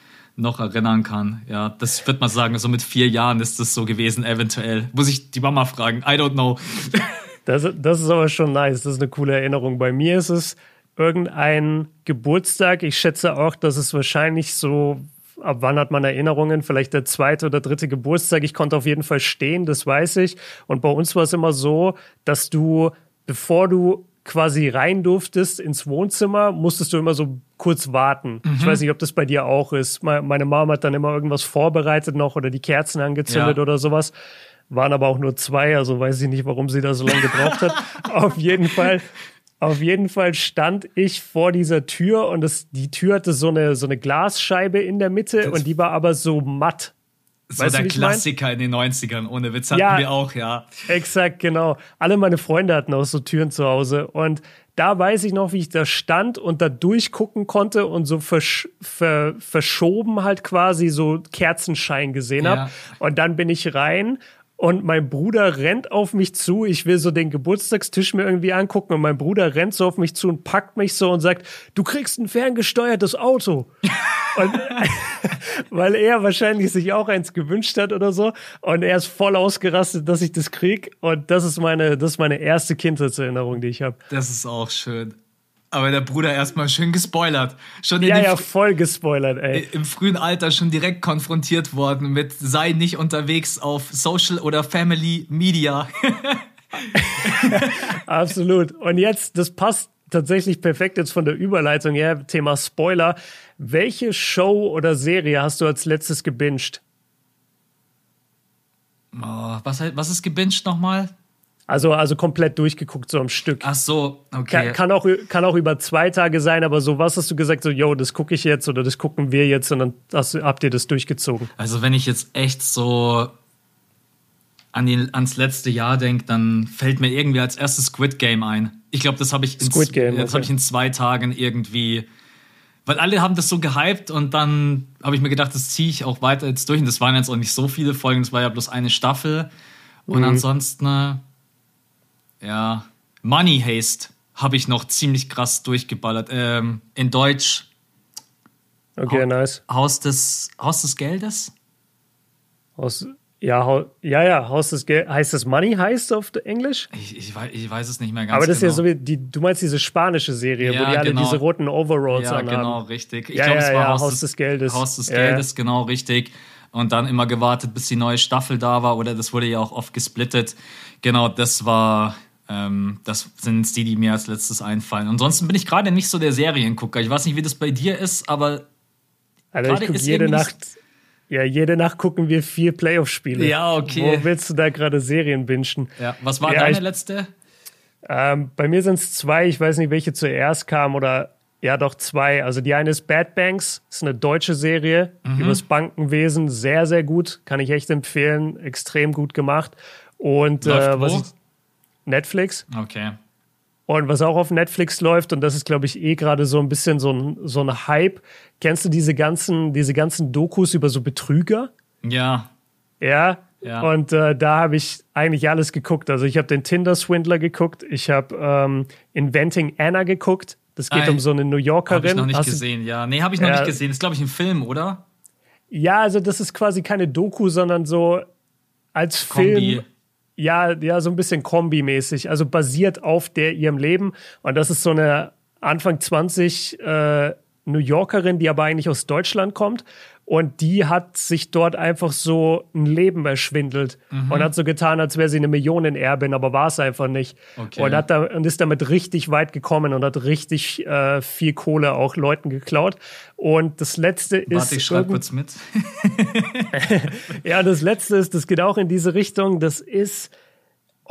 noch erinnern kann. Ja, das wird man sagen, so mit vier Jahren ist das so gewesen, eventuell. Muss ich die Mama fragen? I don't know. *laughs* das, das ist aber schon nice. Das ist eine coole Erinnerung. Bei mir ist es irgendein Geburtstag. Ich schätze auch, dass es wahrscheinlich so ab wann hat man Erinnerungen? Vielleicht der zweite oder dritte Geburtstag. Ich konnte auf jeden Fall stehen, das weiß ich. Und bei uns war es immer so, dass du, bevor du quasi rein durftest ins Wohnzimmer, musstest du immer so kurz warten. Mhm. Ich weiß nicht, ob das bei dir auch ist. Meine Mom hat dann immer irgendwas vorbereitet noch oder die Kerzen angezündet ja. oder sowas. Waren aber auch nur zwei, also weiß ich nicht, warum sie da so lange gebraucht hat. *laughs* auf jeden Fall, auf jeden Fall stand ich vor dieser Tür und das, die Tür hatte so eine, so eine Glasscheibe in der Mitte das und die war aber so matt. So weißt der Klassiker in den 90ern, ohne Witz hatten ja, wir auch, ja. Exakt, genau. Alle meine Freunde hatten auch so Türen zu Hause und da weiß ich noch, wie ich da stand und da durchgucken konnte und so versch ver verschoben halt quasi so Kerzenschein gesehen habe. Ja. Und dann bin ich rein und mein Bruder rennt auf mich zu. Ich will so den Geburtstagstisch mir irgendwie angucken und mein Bruder rennt so auf mich zu und packt mich so und sagt, du kriegst ein ferngesteuertes Auto. *laughs* und, *laughs* weil er wahrscheinlich sich auch eins gewünscht hat oder so. Und er ist voll ausgerastet, dass ich das krieg. Und das ist meine, das ist meine erste Kindheitserinnerung, die ich habe. Das ist auch schön. Aber der Bruder erstmal schön gespoilert. Schon Ja, ja, voll gespoilert, ey. im frühen Alter schon direkt konfrontiert worden mit sei nicht unterwegs auf Social oder Family Media. *laughs* Absolut. Und jetzt, das passt tatsächlich perfekt jetzt von der Überleitung her, Thema Spoiler. Welche Show oder Serie hast du als letztes gebinged? Oh, was, was ist gebinged nochmal? Also, also komplett durchgeguckt, so am Stück. Ach so, okay. Kann, kann, auch, kann auch über zwei Tage sein, aber so, was hast du gesagt, so, yo, das gucke ich jetzt oder das gucken wir jetzt und dann hast, habt ihr das durchgezogen? Also wenn ich jetzt echt so an die, ans letzte Jahr denke, dann fällt mir irgendwie als erstes Squid Game ein. Ich glaube, das habe ich, in- Squid Game, das okay. hab ich in zwei Tagen irgendwie, weil alle haben das so gehypt und dann habe ich mir gedacht, das ziehe ich auch weiter jetzt durch. Und das waren jetzt auch nicht so viele Folgen, das war ja bloß eine Staffel. Und Mhm. ansonsten, äh, ja, Money Haste habe ich noch ziemlich krass durchgeballert. Ähm, in Deutsch Okay, Hau- nice. Haus des, Haus des Geldes? Aus, ja, ja, ja, Haus des Geld, heißt das Money Heist auf Englisch? Ich, ich, weiß, ich weiß es nicht mehr ganz Aber das genau. ist ja so wie, die, du meinst diese spanische Serie, wo Ja, die alle genau. diese roten Overalls Ja, anhaben. genau, richtig. Ich Ja, glaube, ja, es war ja, Haus, Haus des, des Geldes. Haus des Ja, Geldes, genau, richtig. Und dann immer gewartet, bis die neue Staffel da war. Oder das wurde ja auch oft gesplittet. Genau, das war, ähm, das sind die, die mir als letztes einfallen. Ansonsten bin ich gerade nicht so der Seriengucker. Ich weiß nicht, wie das bei dir ist, aber Alter, ich gucke jede Nacht. Ja, jede Nacht gucken wir vier Playoff-Spiele. Ja, okay. Wo willst du da gerade Serien bingen? ja, was war Ja, deine ich- letzte? Ähm, bei mir sind es zwei, ich weiß nicht, welche zuerst kam oder ja, doch zwei. Also die eine ist Bad Banks, ist eine deutsche Serie Mhm. übers Bankenwesen, sehr, sehr gut, kann ich echt empfehlen, extrem gut gemacht. Und äh, was ich, Netflix. Okay. Und was auch auf Netflix läuft, und das ist, glaube ich, eh gerade so ein bisschen so ein, so ein Hype. Kennst du diese ganzen, diese ganzen Dokus über so Betrüger? Ja, Ja. Ja. Und äh, da habe ich eigentlich alles geguckt. Also ich habe den Tinder-Swindler geguckt, ich habe ähm, Inventing Anna geguckt. Das geht Ah, um so eine New Yorkerin. habe ich noch nicht Hast gesehen. Ja, nee, habe ich noch Ja. nicht gesehen. Das ist, glaube ich, ein Film, oder? Ja, also das ist quasi keine Doku, sondern so als Kombi. Film. Ja, ja, so ein bisschen Kombi-mäßig, also basiert auf der ihrem Leben. Und das ist so eine Anfang 20 äh, New Yorkerin, die aber eigentlich aus Deutschland kommt. Und die hat sich dort einfach so ein Leben erschwindelt Mhm. und hat so getan, als wäre sie eine Millionenerbin, aber war es einfach nicht. Okay. Und, hat da, und ist damit richtig weit gekommen und hat richtig äh, viel Kohle auch Leuten geklaut. Und das letzte ist. Warte, ich schreibe kurz mit. *laughs* ja, das letzte ist, das geht auch in diese Richtung. Das ist,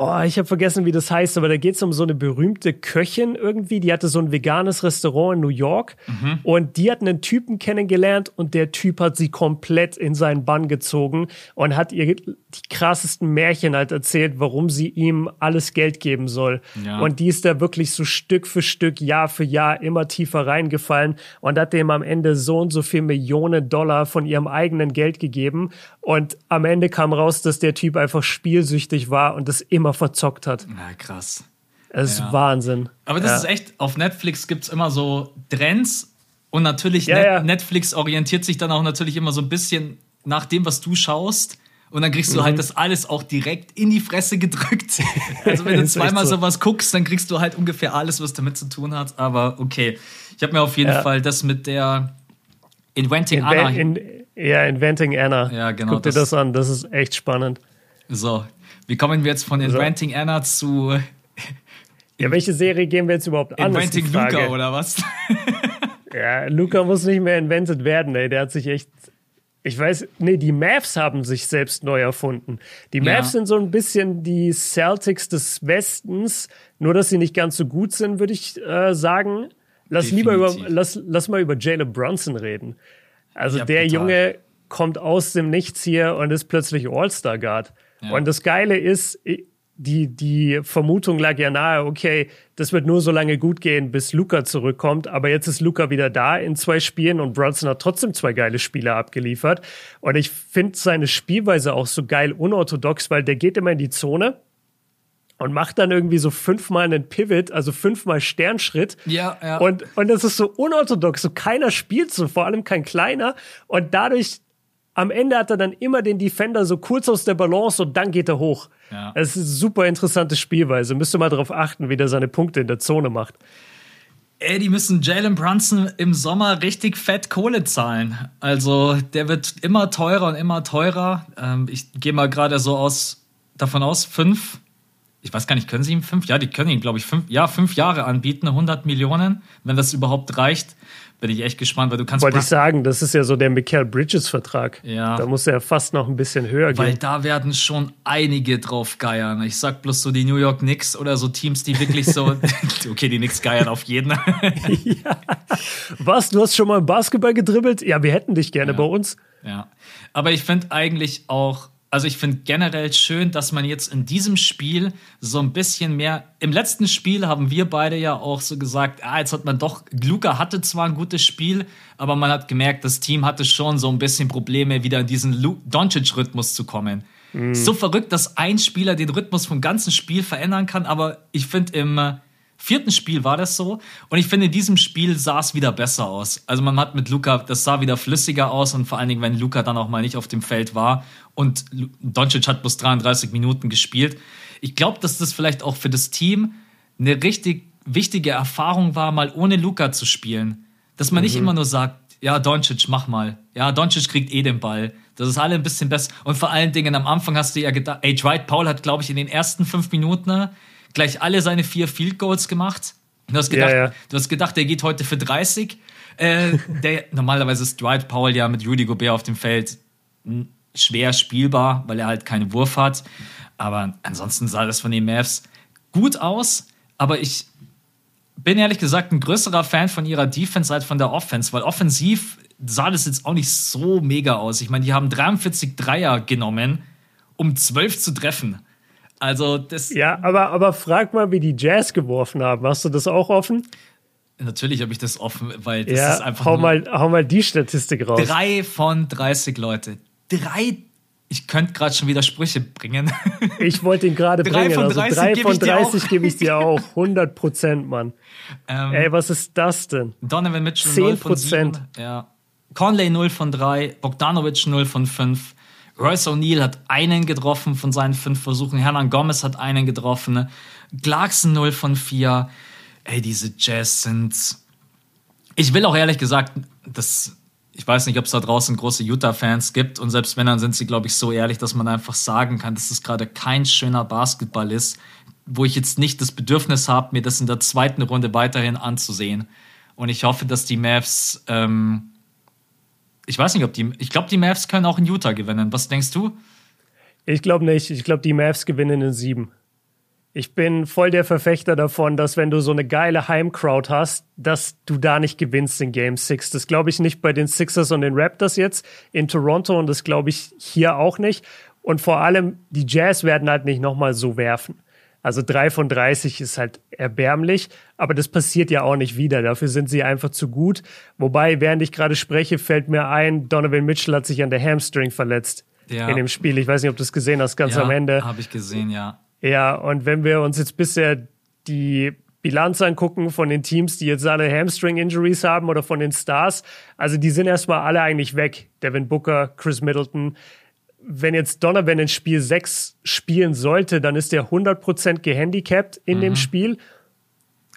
oh, ich habe vergessen, wie das heißt, aber da geht es um so eine berühmte Köchin irgendwie. Die hatte so ein veganes Restaurant in New York und die hat einen Typen kennengelernt und der Typ hat sie komplett in seinen Bann gezogen und hat ihr die krassesten Märchen halt erzählt, warum sie ihm alles Geld geben soll. Ja. Und die ist da wirklich so Stück für Stück, Jahr für Jahr immer tiefer reingefallen und hat dem am Ende so und so viel Millionen Dollar von ihrem eigenen Geld gegeben. Und am Ende kam raus, dass der Typ einfach spielsüchtig war und das immer verzockt hat. Na, krass. Es ist Ja. Wahnsinn. Aber das ja. ist echt, auf Netflix gibt es immer so Trends und natürlich Ja, Net. Netflix orientiert sich dann auch natürlich immer so ein bisschen nach dem, was du schaust. Und dann kriegst du Mhm. halt das alles auch direkt in die Fresse gedrückt. *laughs* Also wenn du zweimal so. sowas guckst, dann kriegst du halt ungefähr alles, was damit zu tun hat. Aber okay, ich habe mir auf jeden. Fall das mit der Inventing Anna. In, ja, Inventing Anna. Ja, genau, Guck dir das- das an, das ist echt spannend. so, wie kommen wir jetzt von Inventing Anna zu Ja, welche Serie gehen wir jetzt überhaupt an? Inventing. Luca oder was? *laughs* Ja, Luca muss nicht mehr invented werden, ey. Der hat sich echt. Ich weiß, nee, die Mavs haben sich selbst neu erfunden. Die Ja. Mavs sind so ein bisschen die Celtics des Westens, nur dass sie nicht ganz so gut sind, würde ich äh, sagen. Lass lieber über, Definitiv. lass, lass mal über Jalen Brunson reden. Also Ja, der total. Junge kommt aus dem Nichts hier und ist plötzlich All-Star-Guard. Ja. Und das Geile ist, die, die Vermutung lag ja nahe, okay, das wird nur so lange gut gehen, bis Luca zurückkommt. Aber jetzt ist Luca wieder da in zwei Spielen und Brunson hat trotzdem zwei geile Spiele abgeliefert. Und ich finde seine Spielweise auch so geil unorthodox, weil der geht immer in die Zone und macht dann irgendwie so fünfmal einen Pivot, also fünfmal Sternschritt. Ja, ja. Und, und das ist so unorthodox. So keiner spielt so, vor allem kein kleiner. Und dadurch am Ende hat er dann immer den Defender so kurz aus der Balance und dann geht er hoch. Ja. Es ist eine super interessante Spielweise. Müsst ihr mal darauf achten, wie der seine Punkte in der Zone macht. Ey, die müssen Jalen Brunson im Sommer richtig fett Kohle zahlen. Also der wird immer teurer und immer teurer. Ähm, ich gehe mal gerade so aus, davon aus, fünf, ich weiß gar nicht, können sie ihm fünf? Ja, die können ihm, glaube ich, fünf, ja, fünf Jahre anbieten, 100 Millionen, wenn das überhaupt reicht bin ich echt gespannt, weil du kannst. Wollte ich sagen, das ist ja so der Michael Bridges-Vertrag. Ja. Da muss er fast noch ein bisschen höher weil gehen. Weil da werden schon einige drauf geiern. Ich sag bloß so die New York Knicks oder so Teams, die wirklich so. *laughs* okay, die Knicks geiern auf jeden. *laughs* ja. Was? Du hast schon mal im Basketball gedribbelt? Ja, wir hätten dich gerne ja. bei uns. Ja. Aber ich finde eigentlich auch also ich finde generell schön, dass man jetzt in diesem Spiel so ein bisschen mehr. Im letzten Spiel haben wir beide ja auch so gesagt, ah, jetzt hat man doch, Luca hatte zwar ein gutes Spiel, aber man hat gemerkt, das Team hatte schon so ein bisschen Probleme, wieder in diesen Doncic-Rhythmus zu kommen. Mhm. So verrückt, dass ein Spieler den Rhythmus vom ganzen Spiel verändern kann, aber ich finde im vierten Spiel war das so. Und ich finde, in diesem Spiel sah es wieder besser aus. Also man hat mit Luca, das sah wieder flüssiger aus und vor allen Dingen, wenn Luca dann auch mal nicht auf dem Feld war und Doncic hat bloß 33 Minuten gespielt. Ich glaube, dass das vielleicht auch für das Team eine richtig wichtige Erfahrung war, mal ohne Luca zu spielen. Dass man mhm. nicht immer nur sagt, ja, Doncic, mach mal. Ja, Doncic kriegt eh den Ball. Das ist alle ein bisschen besser. Und vor allen Dingen am Anfang hast du ja gedacht, ey, Dwight Paul hat, glaube ich, in den ersten fünf Minuten gleich alle seine vier Field Goals gemacht. Du hast gedacht, ja, ja. Du hast gedacht der geht heute für 30. Äh, *laughs* der, normalerweise ist Dwight Powell ja mit Rudy Gobert auf dem Feld schwer spielbar, weil er halt keinen Wurf hat. Aber ansonsten sah das von den Mavs gut aus. Aber ich bin ehrlich gesagt ein größerer Fan von ihrer Defense als von der Offense, weil offensiv sah das jetzt auch nicht so mega aus. Ich meine, die haben 43 Dreier genommen, um 12 zu treffen. Also das. Ja, aber, aber frag mal, wie die Jazz geworfen haben. Hast du das auch offen? Natürlich habe ich das offen, weil das ja, ist einfach. Hau mal, hau mal die Statistik raus. Drei von 30 Leute. Drei. Ich könnte gerade schon wieder Sprüche bringen. *laughs* Ich wollte ihn gerade bringen. Von 30 also drei von 30 gebe ich dir auch. *laughs* 100 Prozent, Mann. Ähm, Ey, was ist das denn? Donovan Mitchell 10 0 von 7. Ja. Conley 0 von 3. Bogdanovic 0 von 5. Royce O'Neill hat einen getroffen von seinen fünf Versuchen. Hernan Gomez hat einen getroffen. Clarkson 0 von 4. Ey, diese Jazz sind. Ich will auch ehrlich gesagt, das, ich weiß nicht, ob es da draußen große Utah-Fans gibt. Und selbst wenn, dann sind sie, glaube ich, so ehrlich, dass man einfach sagen kann, dass es gerade kein schöner Basketball ist, wo ich jetzt nicht das Bedürfnis habe, mir das in der zweiten Runde weiterhin anzusehen. Und ich hoffe, dass die Mavs ähm, ich weiß nicht, ob die. Ich glaube, die Mavs können auch in Utah gewinnen. Was denkst du? Ich glaube nicht. Ich glaube, die Mavs gewinnen in sieben. Ich bin voll der Verfechter davon, dass wenn du so eine geile Heimcrowd hast, dass du da nicht gewinnst in Game 6. Das glaube ich nicht bei den Sixers und den Raptors jetzt in Toronto und das glaube ich hier auch nicht. Und vor allem, die Jazz werden halt nicht nochmal so werfen. Also drei von 30 ist halt erbärmlich, aber das passiert ja auch nicht wieder. Dafür sind sie einfach zu gut. Wobei, während ich gerade spreche, fällt mir ein, Donovan Mitchell hat sich an der Hamstring verletzt ja. in dem Spiel. Ich weiß nicht, ob du es gesehen hast, ganz ja, am Ende. Habe ich gesehen, ja. Ja, und wenn wir uns jetzt bisher die Bilanz angucken von den Teams, die jetzt alle Hamstring-Injuries haben oder von den Stars, also die sind erstmal alle eigentlich weg. Devin Booker, Chris Middleton, wenn jetzt Donovan in Spiel 6 spielen sollte, dann ist er 100% gehandicapt in mhm. dem Spiel.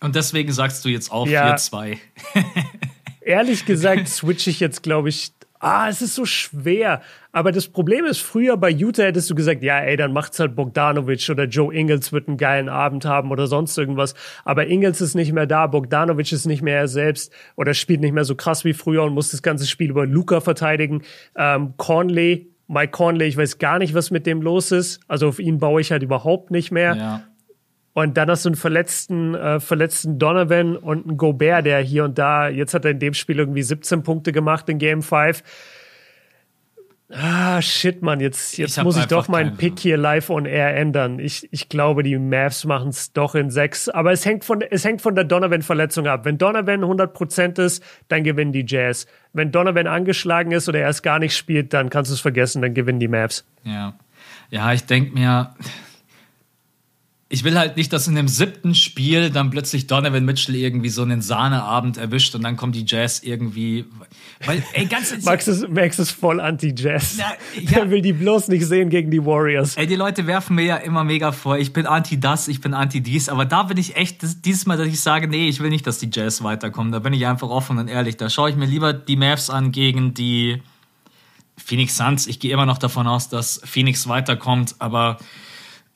Und deswegen sagst du jetzt auch ja, 4-2. *laughs* ehrlich gesagt switche ich jetzt, glaube ich, ah, es ist so schwer. Aber das Problem ist, früher bei Utah hättest du gesagt, ja, ey, dann macht's halt Bogdanovic oder Joe Ingles wird einen geilen Abend haben oder sonst irgendwas. Aber Ingles ist nicht mehr da, Bogdanovic ist nicht mehr er selbst oder spielt nicht mehr so krass wie früher und muss das ganze Spiel über Luca verteidigen. Ähm, Conley Mike Conley, ich weiß gar nicht, was mit dem los ist. Also auf ihn baue ich halt überhaupt nicht mehr. Ja. Und dann hast du einen verletzten, äh, verletzten Donovan und einen Gobert, der hier und da, jetzt hat er in dem Spiel irgendwie 17 Punkte gemacht in Game 5. Ah, shit, Mann, jetzt, jetzt muss ich doch meinen Pick hier live on air ändern. Ich, ich glaube, die Mavs machen es doch in sechs. Aber es hängt von, es hängt von der Donovan-Verletzung ab. Wenn Donovan 100% ist, dann gewinnen die Jazz. Wenn Donovan angeschlagen ist oder er es gar nicht spielt, dann kannst du es vergessen, dann gewinnen die Mavs. Ja. Ja, ich denke mir, ich will halt nicht, dass in dem siebten Spiel dann plötzlich Donovan Mitchell irgendwie so einen Sahneabend erwischt und dann kommt die Jazz irgendwie. Weil, ey, ganz Max ist, Max ist voll anti-Jazz. Ja, Der will die bloß nicht sehen gegen die Warriors. Ey, die Leute werfen mir ja immer mega vor, ich bin anti-das, ich bin anti-dies, aber da bin ich echt, das, dieses Mal, dass ich sage, nee, ich will nicht, dass die Jazz weiterkommen. Da bin ich einfach offen und ehrlich. Da schaue ich mir lieber die Mavs an gegen die Phoenix Suns. Ich gehe immer noch davon aus, dass Phoenix weiterkommt, aber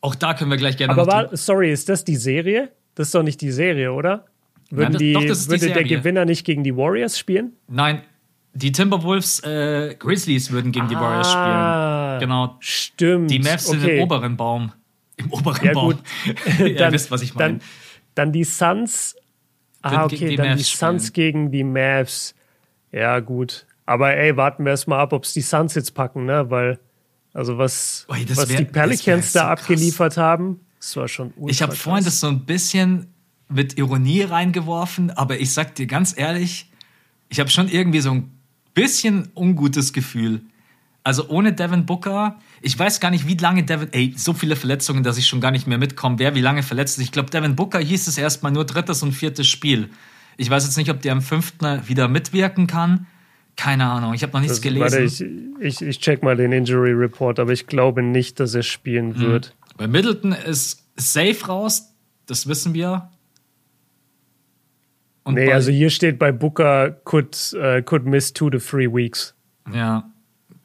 auch da können wir gleich gerne Aber war, sorry, ist das die Serie? Das ist doch nicht die Serie, oder? Würden ja, das, die, doch, das würde die der Gewinner nicht gegen die Warriors spielen? Nein, die Timberwolves, äh, Grizzlies würden gegen ah, die Warriors spielen. Genau. Stimmt. Die Mavs okay. sind im oberen Baum. Im oberen ja, Baum. Gut. *laughs* Ihr wisst, was ich meine. Dann, dann, die Suns. Ah, okay, die dann Mavs die Suns spielen. gegen die Mavs. Ja, gut. Aber ey, warten wir erstmal ab, ob es die Suns jetzt packen, ne? Weil also was, Ui, was wär, die Pelicans da so abgeliefert krass. haben, das war schon Ich habe vorhin das so ein bisschen mit Ironie reingeworfen, aber ich sag dir ganz ehrlich, ich habe schon irgendwie so ein bisschen ungutes Gefühl. Also ohne Devin Booker, ich weiß gar nicht, wie lange Devin, ey, so viele Verletzungen, dass ich schon gar nicht mehr mitkomme, wer wie lange verletzt ist. Ich glaube, Devin Booker hieß es erstmal nur drittes und viertes Spiel. Ich weiß jetzt nicht, ob der am fünften wieder mitwirken kann. Keine Ahnung, ich habe noch nichts das, gelesen. Warte, ich, ich, ich check mal den Injury Report, aber ich glaube nicht, dass er spielen hm. wird. Bei Middleton ist safe raus, das wissen wir. Und nee, also hier steht bei Booker could, uh, could miss two to three weeks. Ja.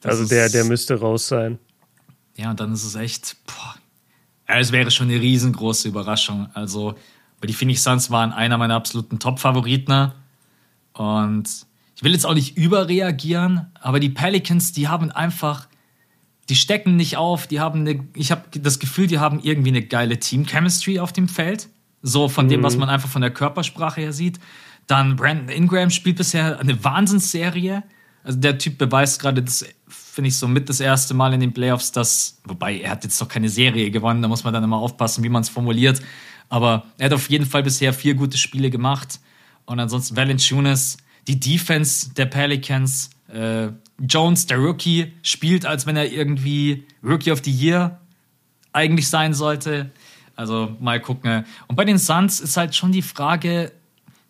Also der, der müsste raus sein. Ja, und dann ist es echt, boah. Es wäre schon eine riesengroße Überraschung. Also, weil die Phoenix Suns waren einer meiner absoluten Top-Favoriten. Und ich will jetzt auch nicht überreagieren, aber die Pelicans, die haben einfach, die stecken nicht auf, die haben eine, ich habe das Gefühl, die haben irgendwie eine geile Team-Chemistry auf dem Feld. So von dem, was mhm. man einfach von der Körpersprache her sieht. Dann Brandon Ingram spielt bisher eine Wahnsinnsserie. Also der Typ beweist gerade, das finde ich so mit das erste Mal in den Playoffs, dass, wobei er hat jetzt doch keine Serie gewonnen, da muss man dann immer aufpassen, wie man es formuliert. Aber er hat auf jeden Fall bisher vier gute Spiele gemacht. Und ansonsten Valanciunas, die Defense der Pelicans. Äh, Jones, der Rookie, spielt, als wenn er irgendwie Rookie of the Year eigentlich sein sollte. Also mal gucken. Und bei den Suns ist halt schon die Frage,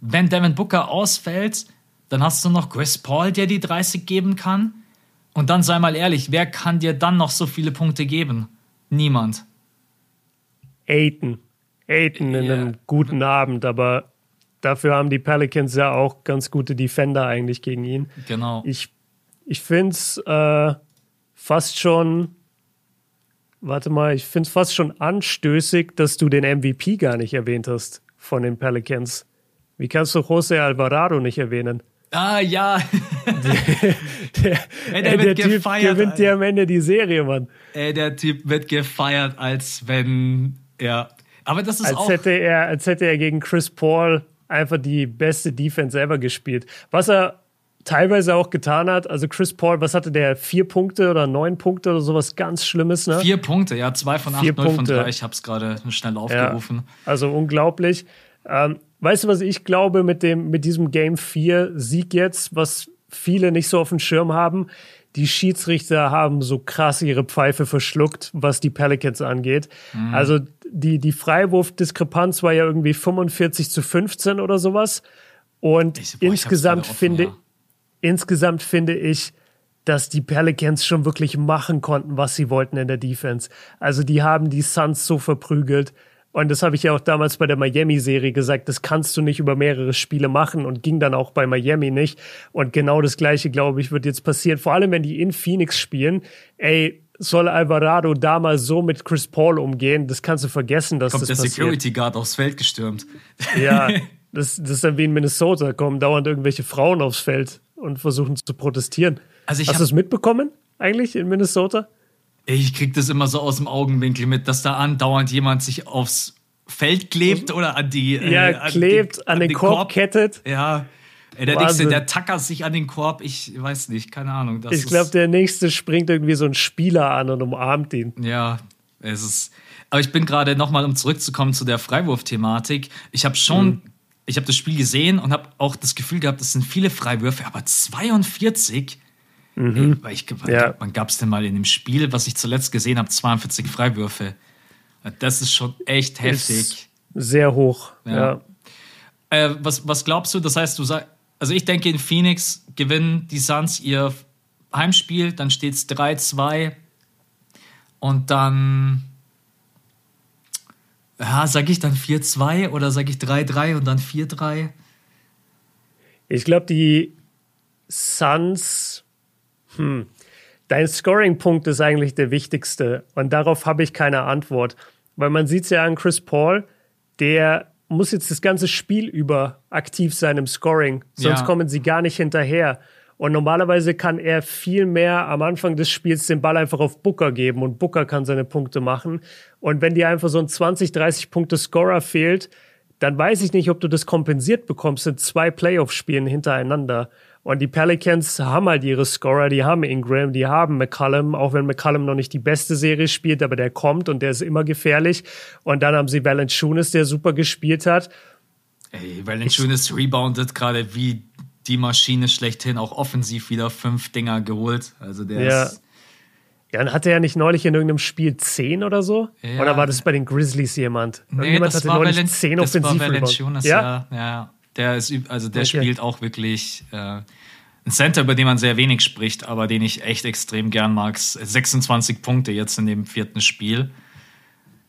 wenn Devin Booker ausfällt, dann hast du noch Chris Paul, der die 30 geben kann. Und dann sei mal ehrlich, wer kann dir dann noch so viele Punkte geben? Niemand. Aiton. Aiton in yeah. einem guten Abend, aber dafür haben die Pelicans ja auch ganz gute Defender eigentlich gegen ihn. Genau. Ich, ich finde es äh, fast schon, warte mal, ich finde es fast schon anstößig, dass du den MVP gar nicht erwähnt hast von den Pelicans. Wie kannst du Jose Alvarado nicht erwähnen? Ah, ja. der, *laughs* der, ey, der, der Typ gefeiert, gewinnt dir am Ende die Serie, Mann. Ey, der Typ wird gefeiert, als wenn er. Aber das ist als auch. Hätte er, als hätte er gegen Chris Paul einfach die beste Defense ever gespielt. Was er teilweise auch getan hat, also Chris Paul, was hatte der? Vier Punkte oder neun Punkte oder sowas ganz Schlimmes, ne? Vier Punkte, ja, zwei von acht, null von drei. Ich habe es gerade schnell aufgerufen. Ja, also unglaublich. Ähm, weißt du, was ich glaube mit, dem, mit diesem Game 4 Sieg jetzt, was viele nicht so auf dem Schirm haben? Die Schiedsrichter haben so krass ihre Pfeife verschluckt, was die Pelicans angeht. Mhm. Also die, die Freiwurfdiskrepanz war ja irgendwie 45 zu 15 oder sowas. Und ich, boah, insgesamt offen, finde, ja. insgesamt finde ich, dass die Pelicans schon wirklich machen konnten, was sie wollten in der Defense. Also die haben die Suns so verprügelt. Und das habe ich ja auch damals bei der Miami-Serie gesagt, das kannst du nicht über mehrere Spiele machen und ging dann auch bei Miami nicht. Und genau das Gleiche, glaube ich, wird jetzt passieren. Vor allem, wenn die in Phoenix spielen. Ey, soll Alvarado damals so mit Chris Paul umgehen? Das kannst du vergessen, dass Kommt das der passiert. Security Guard aufs Feld gestürmt. Ja, *laughs* das, das ist dann wie in Minnesota, kommen dauernd irgendwelche Frauen aufs Feld und versuchen zu protestieren. Also Hast du es mitbekommen eigentlich in Minnesota? Ich krieg das immer so aus dem Augenwinkel mit, dass da andauernd jemand sich aufs Feld klebt oder an die ja äh, an klebt, die, an, den, den Korb, Korb kettet. Ja, Ey, der nächste, der tackert sich an den Korb. Ich weiß nicht, keine Ahnung. ich glaube, der nächste springt irgendwie so ein Spieler an und umarmt ihn. Ja, es ist. Aber ich bin gerade nochmal, um zurückzukommen zu der Freiwurf-Thematik. Ich habe schon, mhm. ich habe das Spiel gesehen und habe auch das Gefühl gehabt, es sind viele Freiwürfe, aber 42. Mhm. Ey, weil ich, ja. wann gab es denn mal in dem Spiel, was ich zuletzt gesehen habe, 42 Freiwürfe? Das ist schon echt heftig. Ist sehr hoch, ja. ja. Äh, was, was glaubst du? Das heißt, du sagst, also ich denke, in Phoenix gewinnen die Suns ihr Heimspiel, dann steht es 3-2 und dann, ja, sag ich dann 4-2 oder sag ich 3-3 und dann 4-3? Ich glaube, die Suns, hm, dein Scoring-Punkt ist eigentlich der wichtigste und darauf habe ich keine Antwort. Weil man sieht es ja an Chris Paul, der muss jetzt das ganze Spiel über aktiv sein im Scoring, sonst ja. kommen sie gar nicht hinterher. Und normalerweise kann er viel mehr am Anfang des Spiels den Ball einfach auf Booker geben und Booker kann seine Punkte machen. Und wenn dir einfach so ein 20, 30 Punkte Scorer fehlt, dann weiß ich nicht, ob du das kompensiert bekommst in zwei Playoff-Spielen hintereinander. Und die Pelicans haben halt ihre Scorer, die haben Ingram, die haben McCallum, auch wenn McCallum noch nicht die beste Serie spielt, aber der kommt und der ist immer gefährlich. Und dann haben sie Valanciunas, der super gespielt hat. Ey, Valanciunas reboundet gerade wie die Maschine schlechthin, auch offensiv wieder fünf Dinger geholt. Also der ja. ist ja, dann hatte er nicht neulich in irgendeinem Spiel 10 oder so? Ja. Oder war das bei den Grizzlies jemand? Nee, Irgendjemand hatte neulich Valen 10 offensiv ja? ja, ja. Der ist, also der okay. spielt auch wirklich äh, ein Center, über den man sehr wenig spricht, aber den ich echt extrem gern mag. 26 Punkte jetzt in dem vierten Spiel.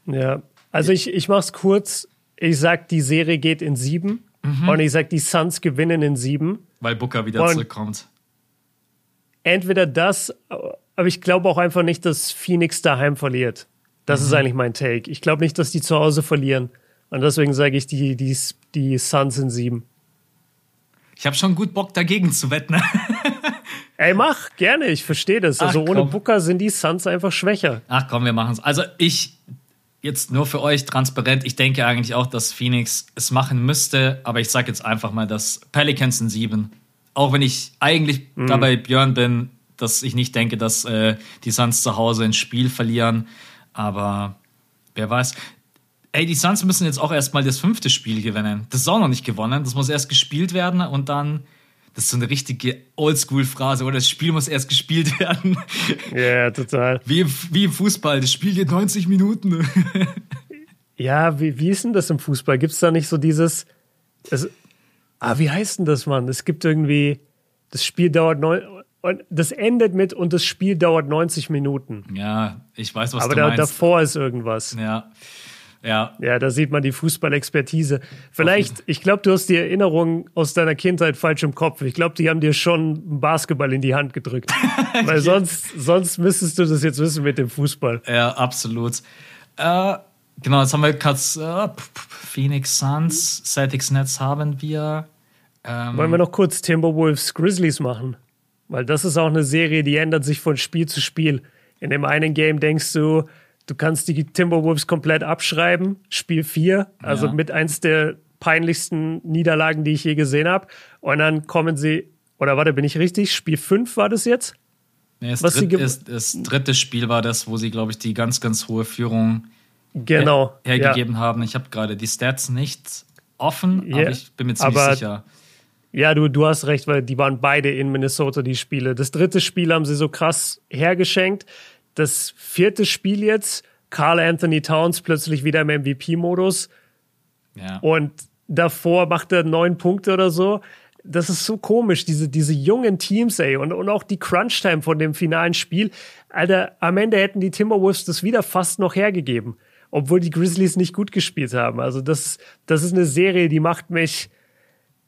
Ja, also ich, ich mach's kurz. Ich sag, die Serie geht in sieben. Mhm. Und ich sag, die Suns gewinnen in sieben. Weil Booker wieder und zurückkommt. Entweder das, aber ich glaube auch einfach nicht, dass Phoenix daheim verliert. Das mhm. ist eigentlich mein Take. Ich glaube nicht, dass die zu Hause verlieren. Und deswegen sage ich, die, die, die Suns in sieben. Ich habe schon gut Bock dagegen zu wetten. *laughs* Ey, mach, gerne, ich verstehe das. Ach, also ohne komm. Booker sind die Suns einfach schwächer. Ach komm, wir machen es. Also ich, jetzt nur für euch transparent, ich denke eigentlich auch, dass Phoenix es machen müsste, aber ich sage jetzt einfach mal, dass Pelicans in sieben. Auch wenn ich eigentlich mhm. dabei Björn bin, dass ich nicht denke, dass äh, die Suns zu Hause ein Spiel verlieren. Aber wer weiß. Ey, die Suns müssen jetzt auch erstmal das fünfte Spiel gewinnen. Das ist auch noch nicht gewonnen. Das muss erst gespielt werden und dann. Das ist so eine richtige Oldschool-Phrase, oder? Das Spiel muss erst gespielt *laughs* werden. Ja, yeah, total. Wie, wie im Fußball. Das Spiel geht 90 Minuten. *laughs* ja, wie, wie ist denn das im Fußball? Gibt es da nicht so dieses. Das, ah, wie heißt denn das, Mann? Es gibt irgendwie. Das Spiel dauert neun, und das endet mit und das Spiel dauert 90 Minuten. Ja, ich weiß, was Aber du da, meinst. davor ist irgendwas. Ja. Ja. Ja, da sieht man die Fußballexpertise. Vielleicht, ich glaube, du hast die Erinnerungen aus deiner Kindheit falsch im Kopf. Ich glaube, die haben dir schon Basketball in die Hand gedrückt. *laughs* Weil sonst, sonst müsstest du das jetzt wissen mit dem Fußball. Ja, absolut. Äh, genau, jetzt haben wir gerade äh, Phoenix Suns, Celtics Nets haben wir. Ähm, Wollen wir noch kurz Timberwolves Grizzlies machen? Weil das ist auch eine Serie, die ändert sich von Spiel zu Spiel. In dem einen Game denkst du, du kannst die Timberwolves komplett abschreiben. Spiel 4, also ja. mit eins der peinlichsten Niederlagen, die ich je gesehen habe. Und dann kommen sie, oder warte, bin ich richtig? Spiel 5 war das jetzt? Nee, das, Was dritt, ist, das dritte Spiel war das, wo sie, glaube ich, die ganz, ganz hohe Führung genau, her hergegeben ja. haben. Ich habe gerade die Stats nicht offen, yeah. aber ich bin mir ziemlich aber sicher. Ja, du, du hast recht, weil die waren beide in Minnesota, die Spiele. Das dritte Spiel haben sie so krass hergeschenkt. Das vierte Spiel jetzt, Carl Anthony Towns plötzlich wieder im MVP-Modus. Ja. Und davor macht er neun Punkte oder so. Das ist so komisch, diese, diese jungen Teams, ey. Und, und auch die Crunch-Time von dem finalen Spiel. Alter, am Ende hätten die Timberwolves das wieder fast noch hergegeben. Obwohl die Grizzlies nicht gut gespielt haben. Also das, das ist eine Serie, die macht mich,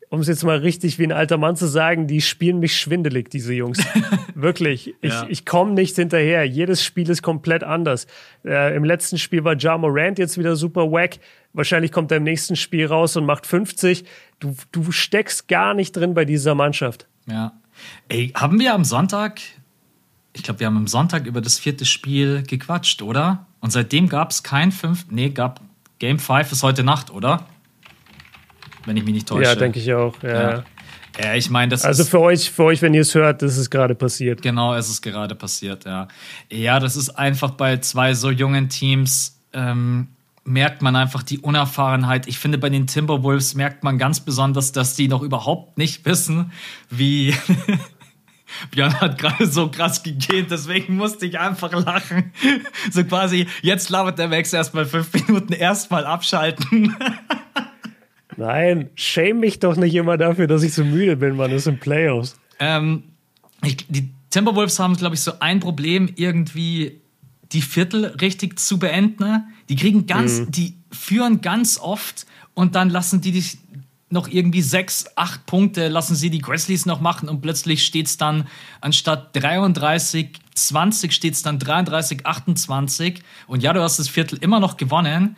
um es jetzt mal richtig wie ein alter Mann zu sagen, die spielen mich schwindelig, diese Jungs. *laughs* Wirklich. Ich, ja. ich komme nicht hinterher. Jedes Spiel ist komplett anders. Äh, Im letzten Spiel war Ja Morant jetzt wieder super wack. Wahrscheinlich kommt er im nächsten Spiel raus und macht 50. Du, du steckst gar nicht drin bei dieser Mannschaft. Ja. Ey, haben wir am Sonntag, ich glaube, wir haben am Sonntag über das vierte Spiel gequatscht, oder? Und seitdem gab es kein fünf, nee, gab Game 5 ist heute Nacht, oder? Wenn ich mich nicht täusche. Ja, denke ich auch. Ja. ja. Ja, ich meine, das also ist. für euch, für euch, wenn ihr es hört, das ist gerade passiert. Genau, es ist gerade passiert, ja. Ja, das ist einfach bei zwei so jungen Teams, ähm, merkt man einfach die Unerfahrenheit. Ich finde, bei den Timberwolves merkt man ganz besonders, dass die noch überhaupt nicht wissen, wie. *laughs* Björn hat gerade so krass gegähnt, deswegen musste ich einfach lachen. *laughs* So quasi, jetzt labert der Max erstmal fünf Minuten erstmal abschalten. *laughs* Nein, shame mich doch nicht immer dafür, dass ich so müde bin, man. Das sind Playoffs. Ähm, ich, die Timberwolves haben, glaube ich, so ein Problem, irgendwie die Viertel richtig zu beenden. Die kriegen ganz, mhm. die führen ganz oft und dann lassen die dich noch irgendwie sechs, acht Punkte, lassen sie die Grizzlies noch machen und plötzlich steht es dann anstatt 33, 20 steht es dann 33, 28 und ja, du hast das Viertel immer noch gewonnen,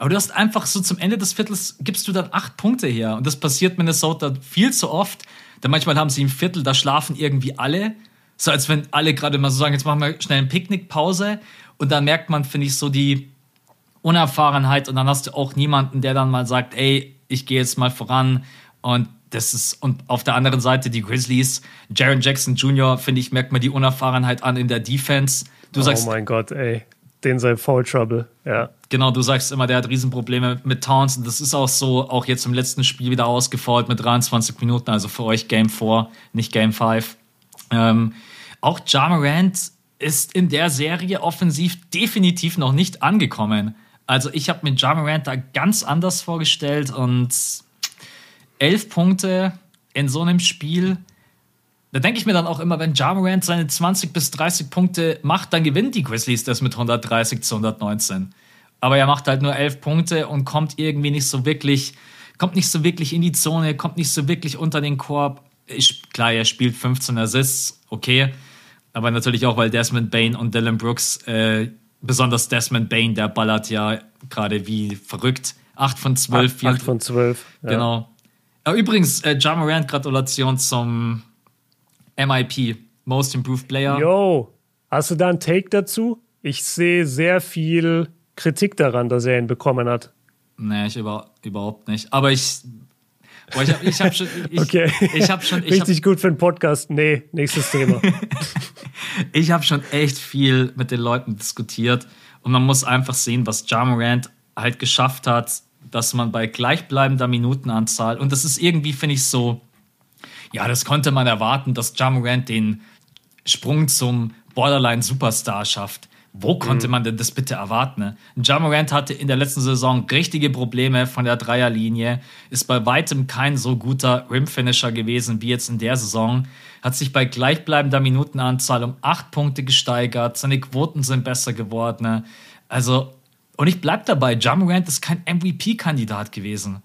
aber du hast einfach so zum Ende des Viertels gibst du dann acht Punkte her. Und das passiert Minnesota viel zu oft, denn manchmal haben sie im Viertel, da schlafen irgendwie alle, so als wenn alle gerade mal so sagen, jetzt machen wir schnell eine Picknickpause. Und dann merkt man, finde ich, so die Unerfahrenheit. Und dann hast du auch niemanden, der dann mal sagt, ey, ich gehe jetzt mal voran. Und das ist, und auf der anderen Seite die Grizzlies, Jaron Jackson Jr., finde ich, merkt man die Unerfahrenheit an in der Defense. Du oh sagst, mein Gott, ey, den sei Foul Trouble, ja. Genau, du sagst immer, der hat Riesenprobleme mit Towns und das ist auch so, auch jetzt im letzten Spiel wieder ausgefault mit 23 Minuten, also für euch Game 4, nicht Game 5. Ähm, auch Jamarant ist in der Serie offensiv definitiv noch nicht angekommen. Also ich habe mir Jamarant da ganz anders vorgestellt und elf Punkte in so einem Spiel, da denke ich mir dann auch immer, wenn Jamarant seine 20 bis 30 Punkte macht, dann gewinnen die Grizzlies das mit 130 zu 119. Aber er macht halt nur elf Punkte und kommt irgendwie nicht so wirklich, kommt nicht so wirklich in die Zone, kommt nicht so wirklich unter den Korb. Ich, klar, er spielt 15 Assists, okay. Aber natürlich auch, weil Desmond Bain und Dylan Brooks äh, besonders Desmond Bain, der ballert ja gerade wie verrückt. 8 von 12. 8, von 12. Ja. Genau. Aber übrigens, äh, Ja Morant, Gratulation zum MIP, Most Improved Player. Yo, hast du da einen Take dazu? Ich sehe sehr viel Kritik daran, dass er ihn bekommen hat. Nee, ich über, überhaupt nicht. Aber ich. Boah, ich habe ich hab schon. Ich, *laughs* okay. Ich hab schon ich Richtig hab, gut für einen Podcast. Nee, nächstes Thema. *laughs* ich habe schon echt viel mit den Leuten diskutiert und man muss einfach sehen, was Jamorant halt geschafft hat, dass man bei gleichbleibender Minutenanzahl und das ist irgendwie finde ich so, ja, das konnte man erwarten, dass Jamorant den Sprung zum Borderline Superstar schafft. Wo konnte mhm. man denn das bitte erwarten? Ne? Jamorant hatte in der letzten Saison richtige Probleme von der Dreierlinie, ist bei weitem kein so guter Rimfinisher gewesen wie jetzt in der Saison, hat sich bei gleichbleibender Minutenanzahl um acht Punkte gesteigert, seine Quoten sind besser geworden. Ne? Also, und ich bleib dabei, Jamorant ist kein MVP-Kandidat gewesen.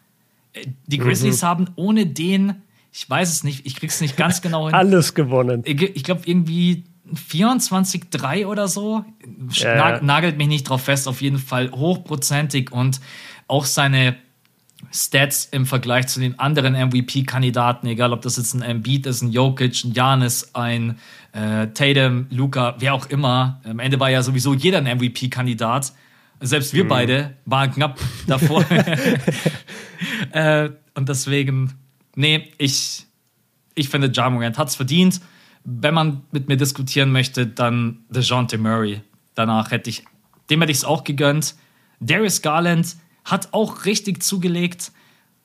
Äh, die Grizzlies mhm. haben ohne den, ich weiß es nicht, ich krieg's nicht ganz genau hin. *laughs* Alles gewonnen. Ich, glaube irgendwie 24-3 oder so. Ja. Nagelt mich nicht drauf fest, auf jeden Fall hochprozentig und auch seine Stats im Vergleich zu den anderen MVP-Kandidaten, egal ob das jetzt ein Embiid ist, ein Jokic, ein Janis, ein äh, Tatum, Luca, wer auch immer. Am Ende war ja sowieso jeder ein MVP-Kandidat. Selbst wir mhm. beide waren knapp davor. *laughs* *laughs* äh, und deswegen, nee, ich, ich finde, Ja Morant hat es verdient wenn man mit mir diskutieren möchte, dann DeJounte Murray. Danach hätte ich, dem hätte ich es auch gegönnt. Darius Garland hat auch richtig zugelegt.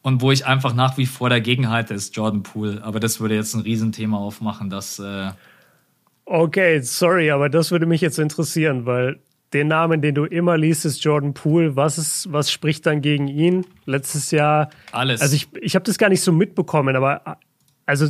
Und wo ich einfach nach wie vor dagegen halte, ist Jordan Poole. Aber das würde jetzt ein Riesenthema aufmachen, dass. Äh okay, sorry, aber das würde mich jetzt interessieren, weil den Namen, den du immer liest, ist Jordan Poole. Was, ist, was spricht dann gegen ihn? Letztes Jahr. Alles. Also ich, ich habe das gar nicht so mitbekommen, aber also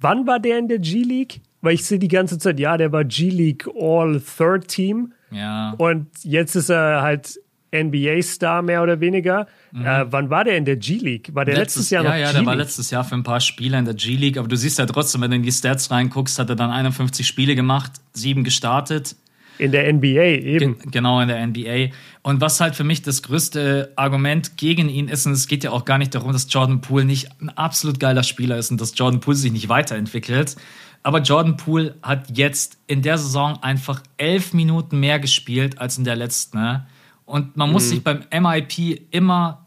Wann war der in der G-League? Weil ich sehe die ganze Zeit, ja, der war G-League All Third Team. Ja. Und jetzt ist er halt NBA-Star mehr oder weniger. Mhm. Äh, wann war der in der G-League? War der letztes, letztes Jahr ja, noch Ja, ja, der war letztes Jahr für ein paar Spiele in der G-League. Aber du siehst ja trotzdem, wenn du in die Stats reinguckst, hat er dann 51 Spiele gemacht, sieben gestartet. In der NBA eben. Ge genau, in der NBA. Und was halt für mich das größte Argument gegen ihn ist, und es geht ja auch gar nicht darum, dass Jordan Poole nicht ein absolut geiler Spieler ist und dass Jordan Poole sich nicht weiterentwickelt. Aber Jordan Poole hat jetzt in der Saison einfach elf Minuten mehr gespielt als in der letzten. Ne? Und man mhm. muss sich beim MIP immer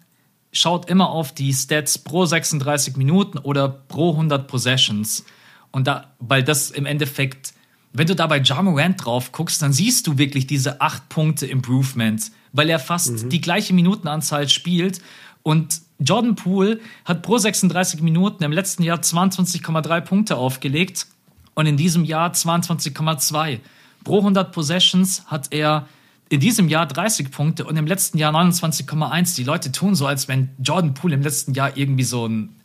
schaut immer auf die Stats pro 36 Minuten oder pro 100 Possessions. Und da, weil das im Endeffekt, wenn du da bei Ja Morant drauf guckst, dann siehst du wirklich diese 8 Punkte Improvement, weil er fast mhm. die gleiche Minutenanzahl spielt. Und Jordan Poole hat pro 36 Minuten im letzten Jahr 22,3 Punkte aufgelegt und in diesem Jahr 22,2. Pro 100 Possessions hat er in diesem Jahr 30 Punkte und im letzten Jahr 29,1. Die Leute tun so, als wenn Jordan Poole im letzten Jahr irgendwie so ein,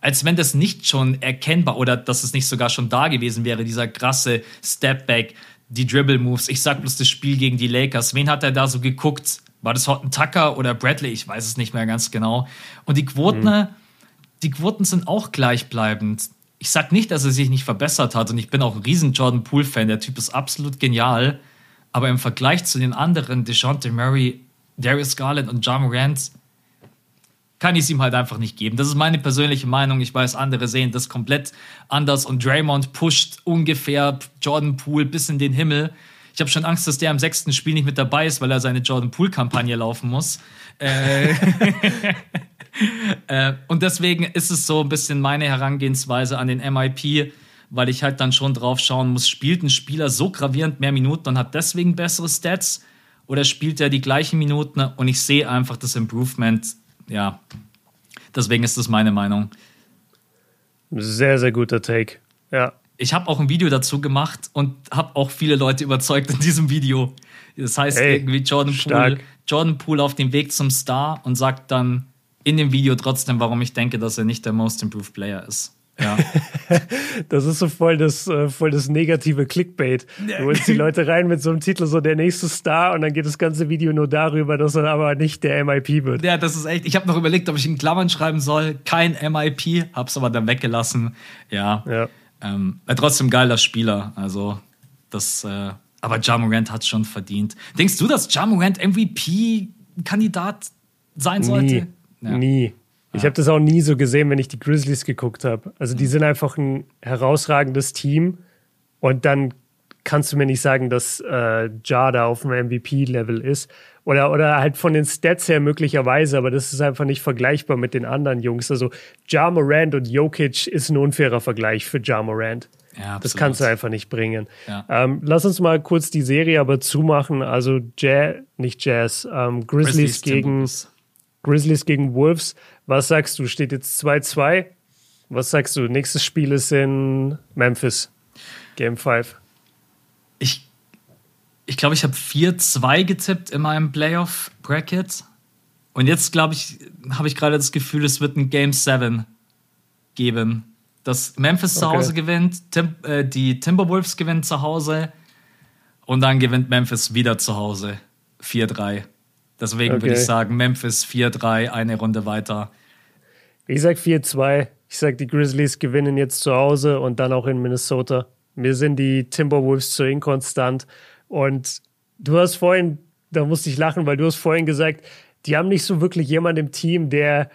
als wenn das nicht schon erkennbar oder dass es nicht sogar schon da gewesen wäre, dieser krasse Stepback, die Dribble Moves. Ich sag bloß das Spiel gegen die Lakers. Wen hat er da so geguckt? War das Horton Tucker oder Bradley? Ich weiß es nicht mehr ganz genau. Und die Quoten, mhm. die Quoten sind auch gleichbleibend. Ich sag nicht, dass er sich nicht verbessert hat und ich bin auch ein riesen Jordan Poole Fan. Der Typ ist absolut genial. Aber im Vergleich zu den anderen, DeJounte Murray, Darius Garland und John Morant, kann ich es ihm halt einfach nicht geben. Das ist meine persönliche Meinung. Ich weiß, andere sehen das komplett anders und Draymond pusht ungefähr Jordan Poole bis in den Himmel. Ich habe schon Angst, dass der im sechsten Spiel nicht mit dabei ist, weil er seine Jordan Poole-Kampagne laufen muss. Äh, *laughs* äh, und deswegen ist es so ein bisschen meine Herangehensweise an den MIP weil ich halt dann schon drauf schauen muss, spielt ein Spieler so gravierend mehr Minuten und hat deswegen bessere Stats oder spielt er die gleichen Minuten und ich sehe einfach das Improvement, ja. Deswegen ist das meine Meinung. Sehr, sehr guter Take. Ja. Ich habe auch ein Video dazu gemacht und habe auch viele Leute überzeugt in diesem Video. Das heißt hey, irgendwie Jordan Poole, Jordan Poole auf dem Weg zum Star und sagt dann in dem Video trotzdem, warum ich denke, dass er nicht der Most Improved Player ist. Ja. *laughs* das ist so voll das, äh, voll das negative Clickbait. Du holst die *laughs* Leute rein mit so einem Titel, so der nächste Star, und dann geht das ganze Video nur darüber, dass er aber nicht der MIP wird. Ja, das ist echt. Ich habe noch überlegt, ob ich in Klammern schreiben soll, kein MIP, hab's aber dann weggelassen. Ja. ja. Ähm, trotzdem geiler Spieler. Also, das, äh, aber Jamorant hat schon verdient. Denkst du, dass Jamorant MVP-Kandidat sein sollte? Nie. Ja. Nie. Ich habe das auch nie so gesehen, wenn ich die Grizzlies geguckt habe. Also die mhm. sind einfach ein herausragendes Team und dann kannst du mir nicht sagen, dass äh, Jada auf dem MVP-Level ist. Oder, oder halt von den Stats her möglicherweise, aber das ist einfach nicht vergleichbar mit den anderen Jungs. Also Ja Morant und Jokic ist ein unfairer Vergleich für Ja Morant. Ja, das kannst du einfach nicht bringen. Ja. Ähm, lass uns mal kurz die Serie aber zumachen. Also Jazz, nicht Jazz, ähm, Grizzlies, Grizzlies gegen Grizzlies gegen Wolves. Was sagst du? Steht jetzt 2-2. Was sagst du? Nächstes Spiel ist in Memphis. Game 5. Ich ich glaube, ich habe 4-2 getippt in meinem Playoff-Bracket. Und jetzt, glaube ich, habe ich gerade das Gefühl, es wird ein Game 7 geben. Dass Memphis zu Hause gewinnt, Tim, äh, die Timberwolves gewinnen zu Hause und dann gewinnt Memphis wieder zu Hause. 4-3. Deswegen okay. würde ich sagen, Memphis 4-3, eine Runde weiter. Ich sag 4-2. Ich sag, die Grizzlies gewinnen jetzt zu Hause und dann auch in Minnesota. Mir sind die Timberwolves zu inkonstant. Und du hast vorhin, da musste ich lachen, weil du hast vorhin gesagt, die haben nicht so wirklich jemand im Team, der,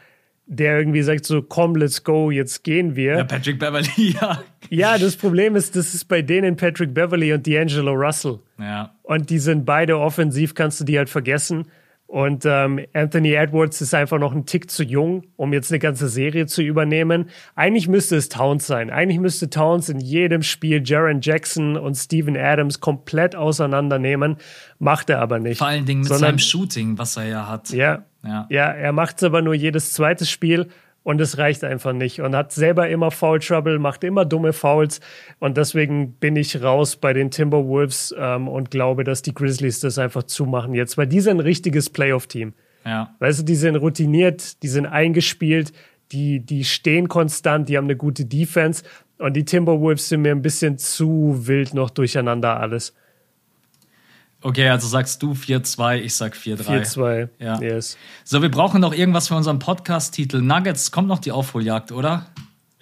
der irgendwie sagt so, komm, let's go, jetzt gehen wir. Ja, Patrick Beverly, *laughs* ja. Ja, das Problem ist, das ist bei denen Patrick Beverly und D'Angelo Russell. Ja. Und die sind beide offensiv, kannst du die halt vergessen. Und ähm, Anthony Edwards ist einfach noch ein Tick zu jung, um jetzt eine ganze Serie zu übernehmen. Eigentlich müsste es Towns sein. Eigentlich müsste Towns in jedem Spiel Jaron Jackson und Steven Adams komplett auseinandernehmen. Macht er aber nicht. Vor allen Dingen mit Sondern, seinem Shooting, was er ja hat. Ja, ja. ja er macht es aber nur jedes zweite Spiel und es reicht einfach nicht und hat selber immer Foul Trouble, macht immer dumme Fouls und deswegen bin ich raus bei den Timberwolves ähm, und glaube, dass die Grizzlies das einfach zumachen jetzt, weil die sind ein richtiges Playoff-Team. Ja. Weißt du, die sind routiniert, die sind eingespielt, die, die stehen konstant, die haben eine gute Defense und die Timberwolves sind mir ein bisschen zu wild noch durcheinander alles. Okay, also sagst du 4-2, ich sag 4-3. 4-2, ja. Yes. So, wir brauchen noch irgendwas für unseren Podcast-Titel. Nuggets, kommt noch die Aufholjagd, oder? *laughs*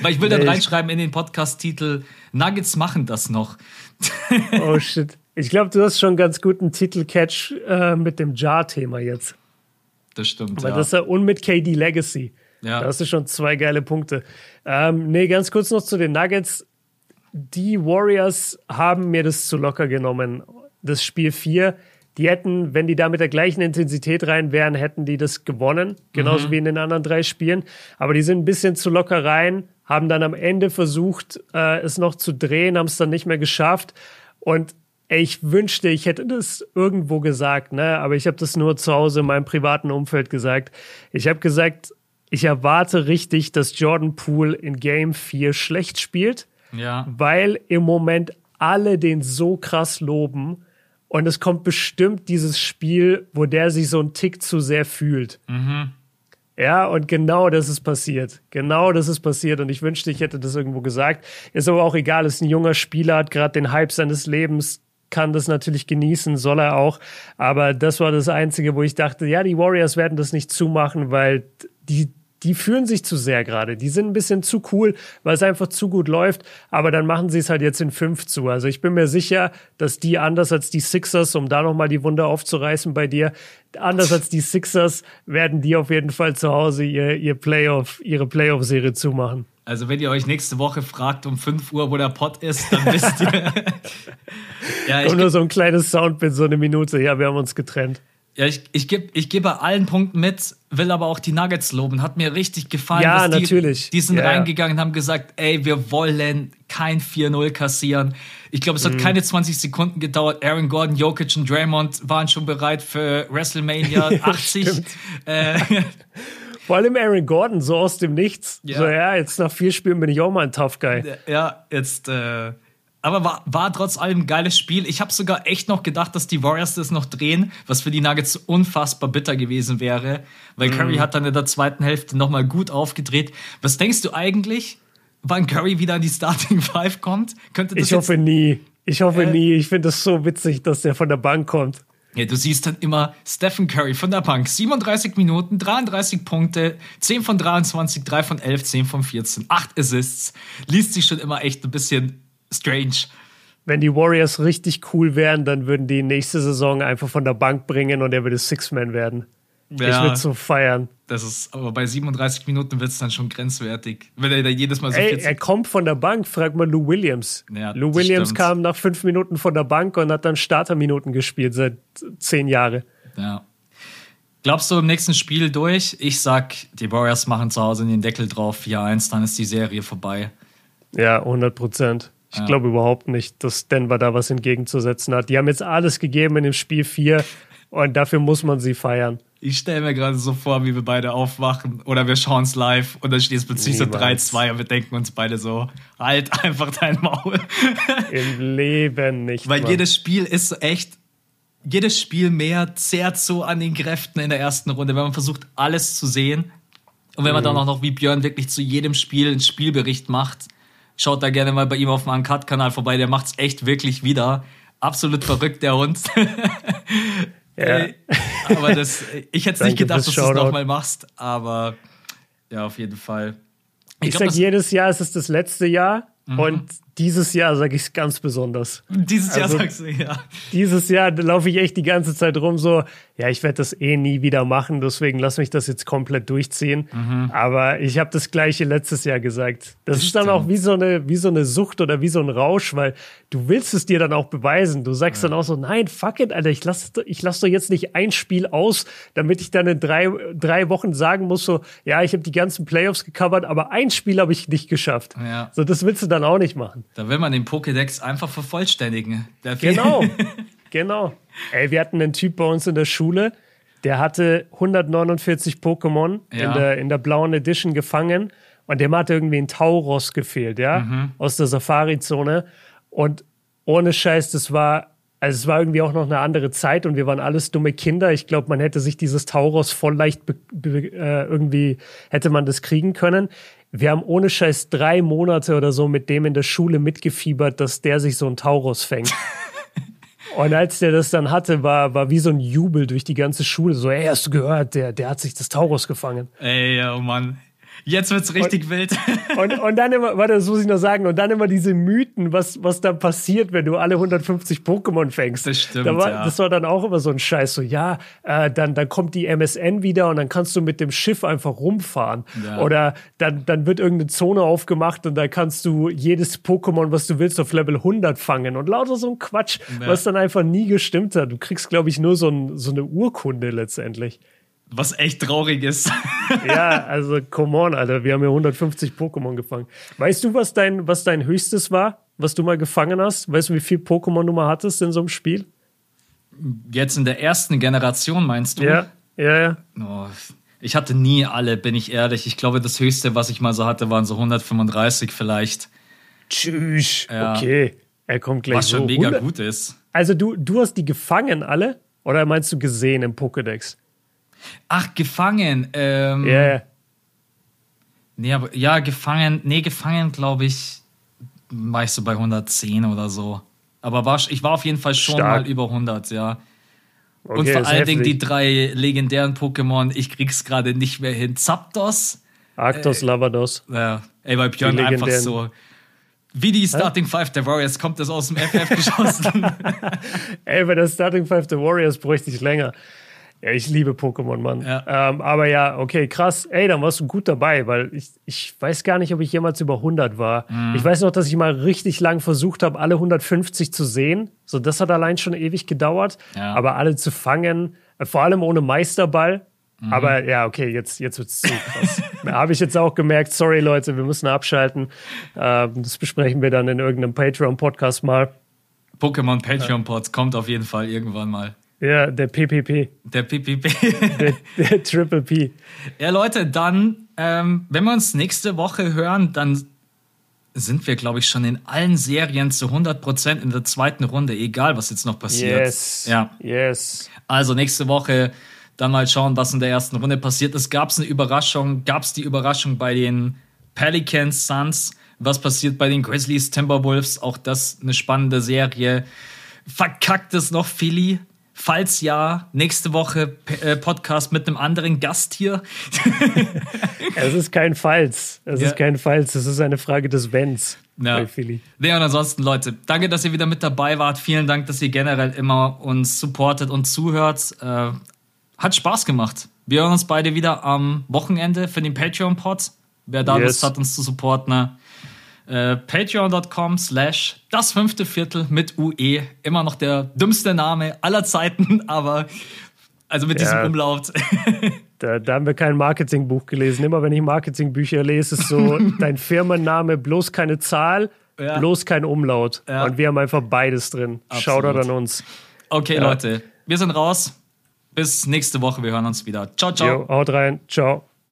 Weil ich will dann reinschreiben in den Podcast-Titel, Nuggets machen das noch. *laughs* oh shit. Ich glaube, du hast schon einen ganz guten Titel-Catch äh, mit dem Jar-Thema jetzt. Das stimmt, Aber ja. das ist ja und mit KD Legacy. Ja. Da hast du schon zwei geile Punkte. Ähm, nee, ganz kurz noch zu den Nuggets die Warriors haben mir das zu locker genommen. Das Spiel 4, die hätten, wenn die da mit der gleichen Intensität rein wären, hätten die das gewonnen, genauso mhm. wie in den anderen drei Spielen. Aber die sind ein bisschen zu locker rein, haben dann am Ende versucht, äh, es noch zu drehen, haben es dann nicht mehr geschafft. Und ey, ich wünschte, ich hätte das irgendwo gesagt, ne? Aber ich habe das nur zu Hause in meinem privaten Umfeld gesagt. Ich habe gesagt, ich erwarte richtig, dass Jordan Poole in Game 4 schlecht spielt. Ja. Weil im Moment alle den so krass loben. Und es kommt bestimmt dieses Spiel, wo der sich so einen Tick zu sehr fühlt. Mhm. Ja, und genau das ist passiert. Genau das ist passiert. Und ich wünschte, ich hätte das irgendwo gesagt. Ist aber auch egal, ist ein junger Spieler, hat gerade den Hype seines Lebens, kann das natürlich genießen, soll er auch. Aber das war das Einzige, wo ich dachte, ja, die Warriors werden das nicht zumachen, weil die, die fühlen sich zu sehr gerade. Die sind ein bisschen zu cool, weil es einfach zu gut läuft. Aber dann machen sie es halt jetzt in fünf zu. Also ich bin mir sicher, dass die anders als die Sixers, um da nochmal die Wunder aufzureißen bei dir, anders als die Sixers werden die auf jeden Fall zu Hause ihr, ihr Playoff, ihre Playoff-Serie zumachen. Also wenn ihr euch nächste Woche fragt um 5 Uhr, wo der Pot ist, dann wisst ihr. *laughs* ja, Kommt nur so ein kleines Soundbit, so eine Minute. Ja, wir haben uns getrennt. Ja, ich, ich gebe ich geb bei allen Punkten mit, will aber auch die Nuggets loben. Hat mir richtig gefallen. Ja, die, natürlich. Die sind ja, reingegangen und haben gesagt, ey, wir wollen kein 4-0 kassieren. Ich glaube, es hat mhm. keine 20 Sekunden gedauert. Aaron Gordon, Jokic und Draymond waren schon bereit für WrestleMania *laughs* 80. äh, *laughs* Vor allem Aaron Gordon, so aus dem Nichts. Ja. So, ja, jetzt nach vier Spielen bin ich auch mal ein Tough Guy. Ja, jetzt, äh, aber war, war trotz allem ein geiles Spiel. Ich habe sogar echt noch gedacht, dass die Warriors das noch drehen, was für die Nuggets unfassbar bitter gewesen wäre, weil mhm. Curry hat dann in der zweiten Hälfte nochmal gut aufgedreht. Was denkst du eigentlich, wann Curry wieder an die Starting Five kommt? Könnte das ich hoffe nie. Ich hoffe äh, nie. Ich finde es so witzig, dass der von der Bank kommt. Ja, du siehst dann immer Stephen Curry von der Bank. 37 Minuten, 33 Punkte, 10 von 23, 3 von 11, 10 von 14, 8 Assists. Liest sich schon immer echt ein bisschen strange. Wenn die Warriors richtig cool wären, dann würden die nächste Saison einfach von der Bank bringen und er würde Six-Man werden. Ja, ich würde so feiern. Das ist, aber bei 37 Minuten wird es dann schon grenzwertig. Wenn er da jedes Mal so Ey, er kommt von der Bank, frag mal Lou Williams. Ja, Lou Williams stimmt. kam nach fünf Minuten von der Bank und hat dann Starterminuten gespielt seit zehn Jahren. Ja. Glaubst du im nächsten Spiel durch? Ich sag, die Warriors machen zu Hause den Deckel drauf, 4-1, dann ist die Serie vorbei. Ja, 100 Prozent. Ich ja. glaube überhaupt nicht, dass Denver da was entgegenzusetzen hat. Die haben jetzt alles gegeben in dem Spiel 4 und dafür muss man sie feiern. Ich stelle mir gerade so vor, wie wir beide aufwachen oder wir schauen es live und dann steht es plötzlich so 3-2 und wir denken uns beide so, halt *laughs* einfach dein Maul. Im Leben nicht. Weil Mann. jedes Spiel ist so echt, jedes Spiel mehr zehrt so an den Kräften in der ersten Runde, wenn man versucht, alles zu sehen. Und wenn man mhm. dann auch noch wie Björn wirklich zu jedem Spiel einen Spielbericht macht, Schaut da gerne mal bei ihm auf dem Uncut-Kanal vorbei. Der macht's echt wirklich wieder. Absolut verrückt, der Hund. *laughs* ja. aber das, ich hätte nicht gedacht, dass du es nochmal machst. Aber ja, auf jeden Fall. Ich, ich sag jedes Jahr, es ist das letzte Jahr. Mhm. Und dieses Jahr sage ich es ganz besonders. Dieses Jahr also, sagst du, ja. Dieses Jahr laufe ich echt die ganze Zeit rum, so, ja, ich werde das eh nie wieder machen, deswegen lass mich das jetzt komplett durchziehen. Mhm. Aber ich habe das gleiche letztes Jahr gesagt. Das, das ist dann auch wie so, eine, wie so eine Sucht oder wie so ein Rausch, weil du willst es dir dann auch beweisen. Du sagst ja. dann auch so, nein, fuck it, Alter, ich lass, ich lass doch jetzt nicht ein Spiel aus, damit ich dann in drei, drei Wochen sagen muss, so, ja, ich habe die ganzen Playoffs gecovert, aber ein Spiel habe ich nicht geschafft. Ja. So, das willst du dann auch nicht machen. Da will man den Pokédex einfach vervollständigen. Genau, *laughs* genau. Ey, wir hatten einen Typ bei uns in der Schule, der hatte 149 Pokémon ja. in, der, in der blauen Edition gefangen und dem hat irgendwie ein Tauros gefehlt, ja, mhm. aus der Safari-Zone. Und ohne Scheiß, das war also es war irgendwie auch noch eine andere Zeit und wir waren alles dumme Kinder. Ich glaube, man hätte sich dieses Tauros voll leicht äh, irgendwie hätte man das kriegen können wir haben ohne Scheiß drei Monate oder so mit dem in der Schule mitgefiebert, dass der sich so ein Taurus fängt. *laughs* Und als der das dann hatte, war, war wie so ein Jubel durch die ganze Schule. So, ey, hast du gehört, der, der hat sich das Taurus gefangen. Ey, oh Mann. Jetzt wird's richtig und, wild. *laughs* Und, und dann immer, warte, das muss ich noch sagen, und dann immer diese Mythen, was, was dann passiert, wenn du alle 150 Pokémon fängst. Das stimmt, da war, ja. Das war dann auch immer so ein Scheiß, so, ja, äh, dann, dann kommt die MSN wieder und dann kannst du mit dem Schiff einfach rumfahren. Ja. Oder dann, dann wird irgendeine Zone aufgemacht und da kannst du jedes Pokémon, was du willst, auf Level 100 fangen. Und lauter so ein Quatsch, Ja. was dann einfach nie gestimmt hat. Du kriegst, glaube ich, nur so, ein, so eine Urkunde letztendlich. Was echt traurig ist. *laughs* Ja, also come on, Alter. Wir haben ja 150 Pokémon gefangen. Weißt du, was dein, was dein höchstes war, was du mal gefangen hast? Weißt du, wie viel Pokémon du mal hattest in so einem Spiel? Jetzt in der ersten Generation, meinst du? Ja, ja, ja. Oh, ich hatte nie alle, bin ich ehrlich. Ich glaube, das höchste, was ich mal so hatte, waren so 135 vielleicht. Tschüss. Ja. Okay. Er kommt gleich Was schon so. mega 100 gut ist. Also du, du hast die gefangen alle? Oder meinst du gesehen im Pokédex? Ach, gefangen. Ähm, Ja, ja. Nee, aber ja, gefangen. Nee, gefangen, glaube ich, war ich so bei 110 oder so. Aber war, ich war auf jeden Fall schon Stark. mal über 100, ja. Okay, Und vor allen Dingen die drei legendären Pokémon, ich krieg's gerade nicht mehr hin. Zapdos, Arctos, Lavados. ja, ey, bei Björn einfach so. Wie die Starting Five der Warriors kommt das aus dem FF *laughs* geschossen. Ey, bei der Starting Five der Warriors bräuchte ich länger. Ja, ich liebe Pokémon, Mann. Ja. Ähm, aber ja, okay, krass. Ey, dann warst du gut dabei, weil ich, ich weiß gar nicht, ob ich jemals über 100 war. Mhm. Ich weiß noch, dass ich mal richtig lang versucht habe, alle 150 zu sehen. So, das hat allein schon ewig gedauert. Ja. Aber alle zu fangen, äh, vor allem ohne Meisterball. Mhm. Aber ja, okay, jetzt, jetzt wird's zu krass. *laughs* Habe ich jetzt auch gemerkt, sorry Leute, wir müssen abschalten. Ähm, das besprechen wir dann in irgendeinem Patreon-Podcast mal. Pokémon Patreon Pods kommt auf jeden Fall irgendwann mal. Ja, der PPP, Der PPP. der, der Triple P. Ja, Leute, dann, ähm, wenn wir uns nächste Woche hören, dann sind wir, glaube ich, schon in allen Serien zu 100% in der zweiten Runde, egal was jetzt noch passiert. Yes. Ja. Yes. Also nächste Woche dann mal schauen, was in der ersten Runde passiert ist. Gab es eine Überraschung? Gab es die Überraschung bei den Pelicans Suns? Was passiert bei den Grizzlies Timberwolves? Auch das eine spannende Serie. Verkackt es noch Philly? Falls ja, nächste Woche P- äh, Podcast mit einem anderen Gast hier. *laughs* *laughs* Es ist kein Falls. Es Ja. ist kein Falls. Es ist eine Frage des Wenns Ja. bei Philly. Nee, und ansonsten, Leute, danke, dass ihr wieder mit dabei wart. Vielen Dank, dass ihr generell immer uns supportet und zuhört. Äh, hat Spaß gemacht. Wir hören uns beide wieder am Wochenende für den Patreon-Pod. Wer da Yes. Lust hat, uns zu supporten, ne? Äh, patreon.com slash das fünfte Viertel mit UE. Immer noch der dümmste Name aller Zeiten, *laughs* aber also mit diesem Ja. Umlaut. *laughs* Da, da haben wir kein Marketingbuch gelesen. Immer wenn ich Marketingbücher lese, ist so *laughs* dein Firmenname bloß keine Zahl, Ja. bloß kein Umlaut. Ja. Und wir haben einfach beides drin. Absolut. Shoutout an uns. Okay. Leute, wir sind raus. Bis nächste Woche. Wir hören uns wieder. Ciao, ciao. Jo, haut rein. Ciao.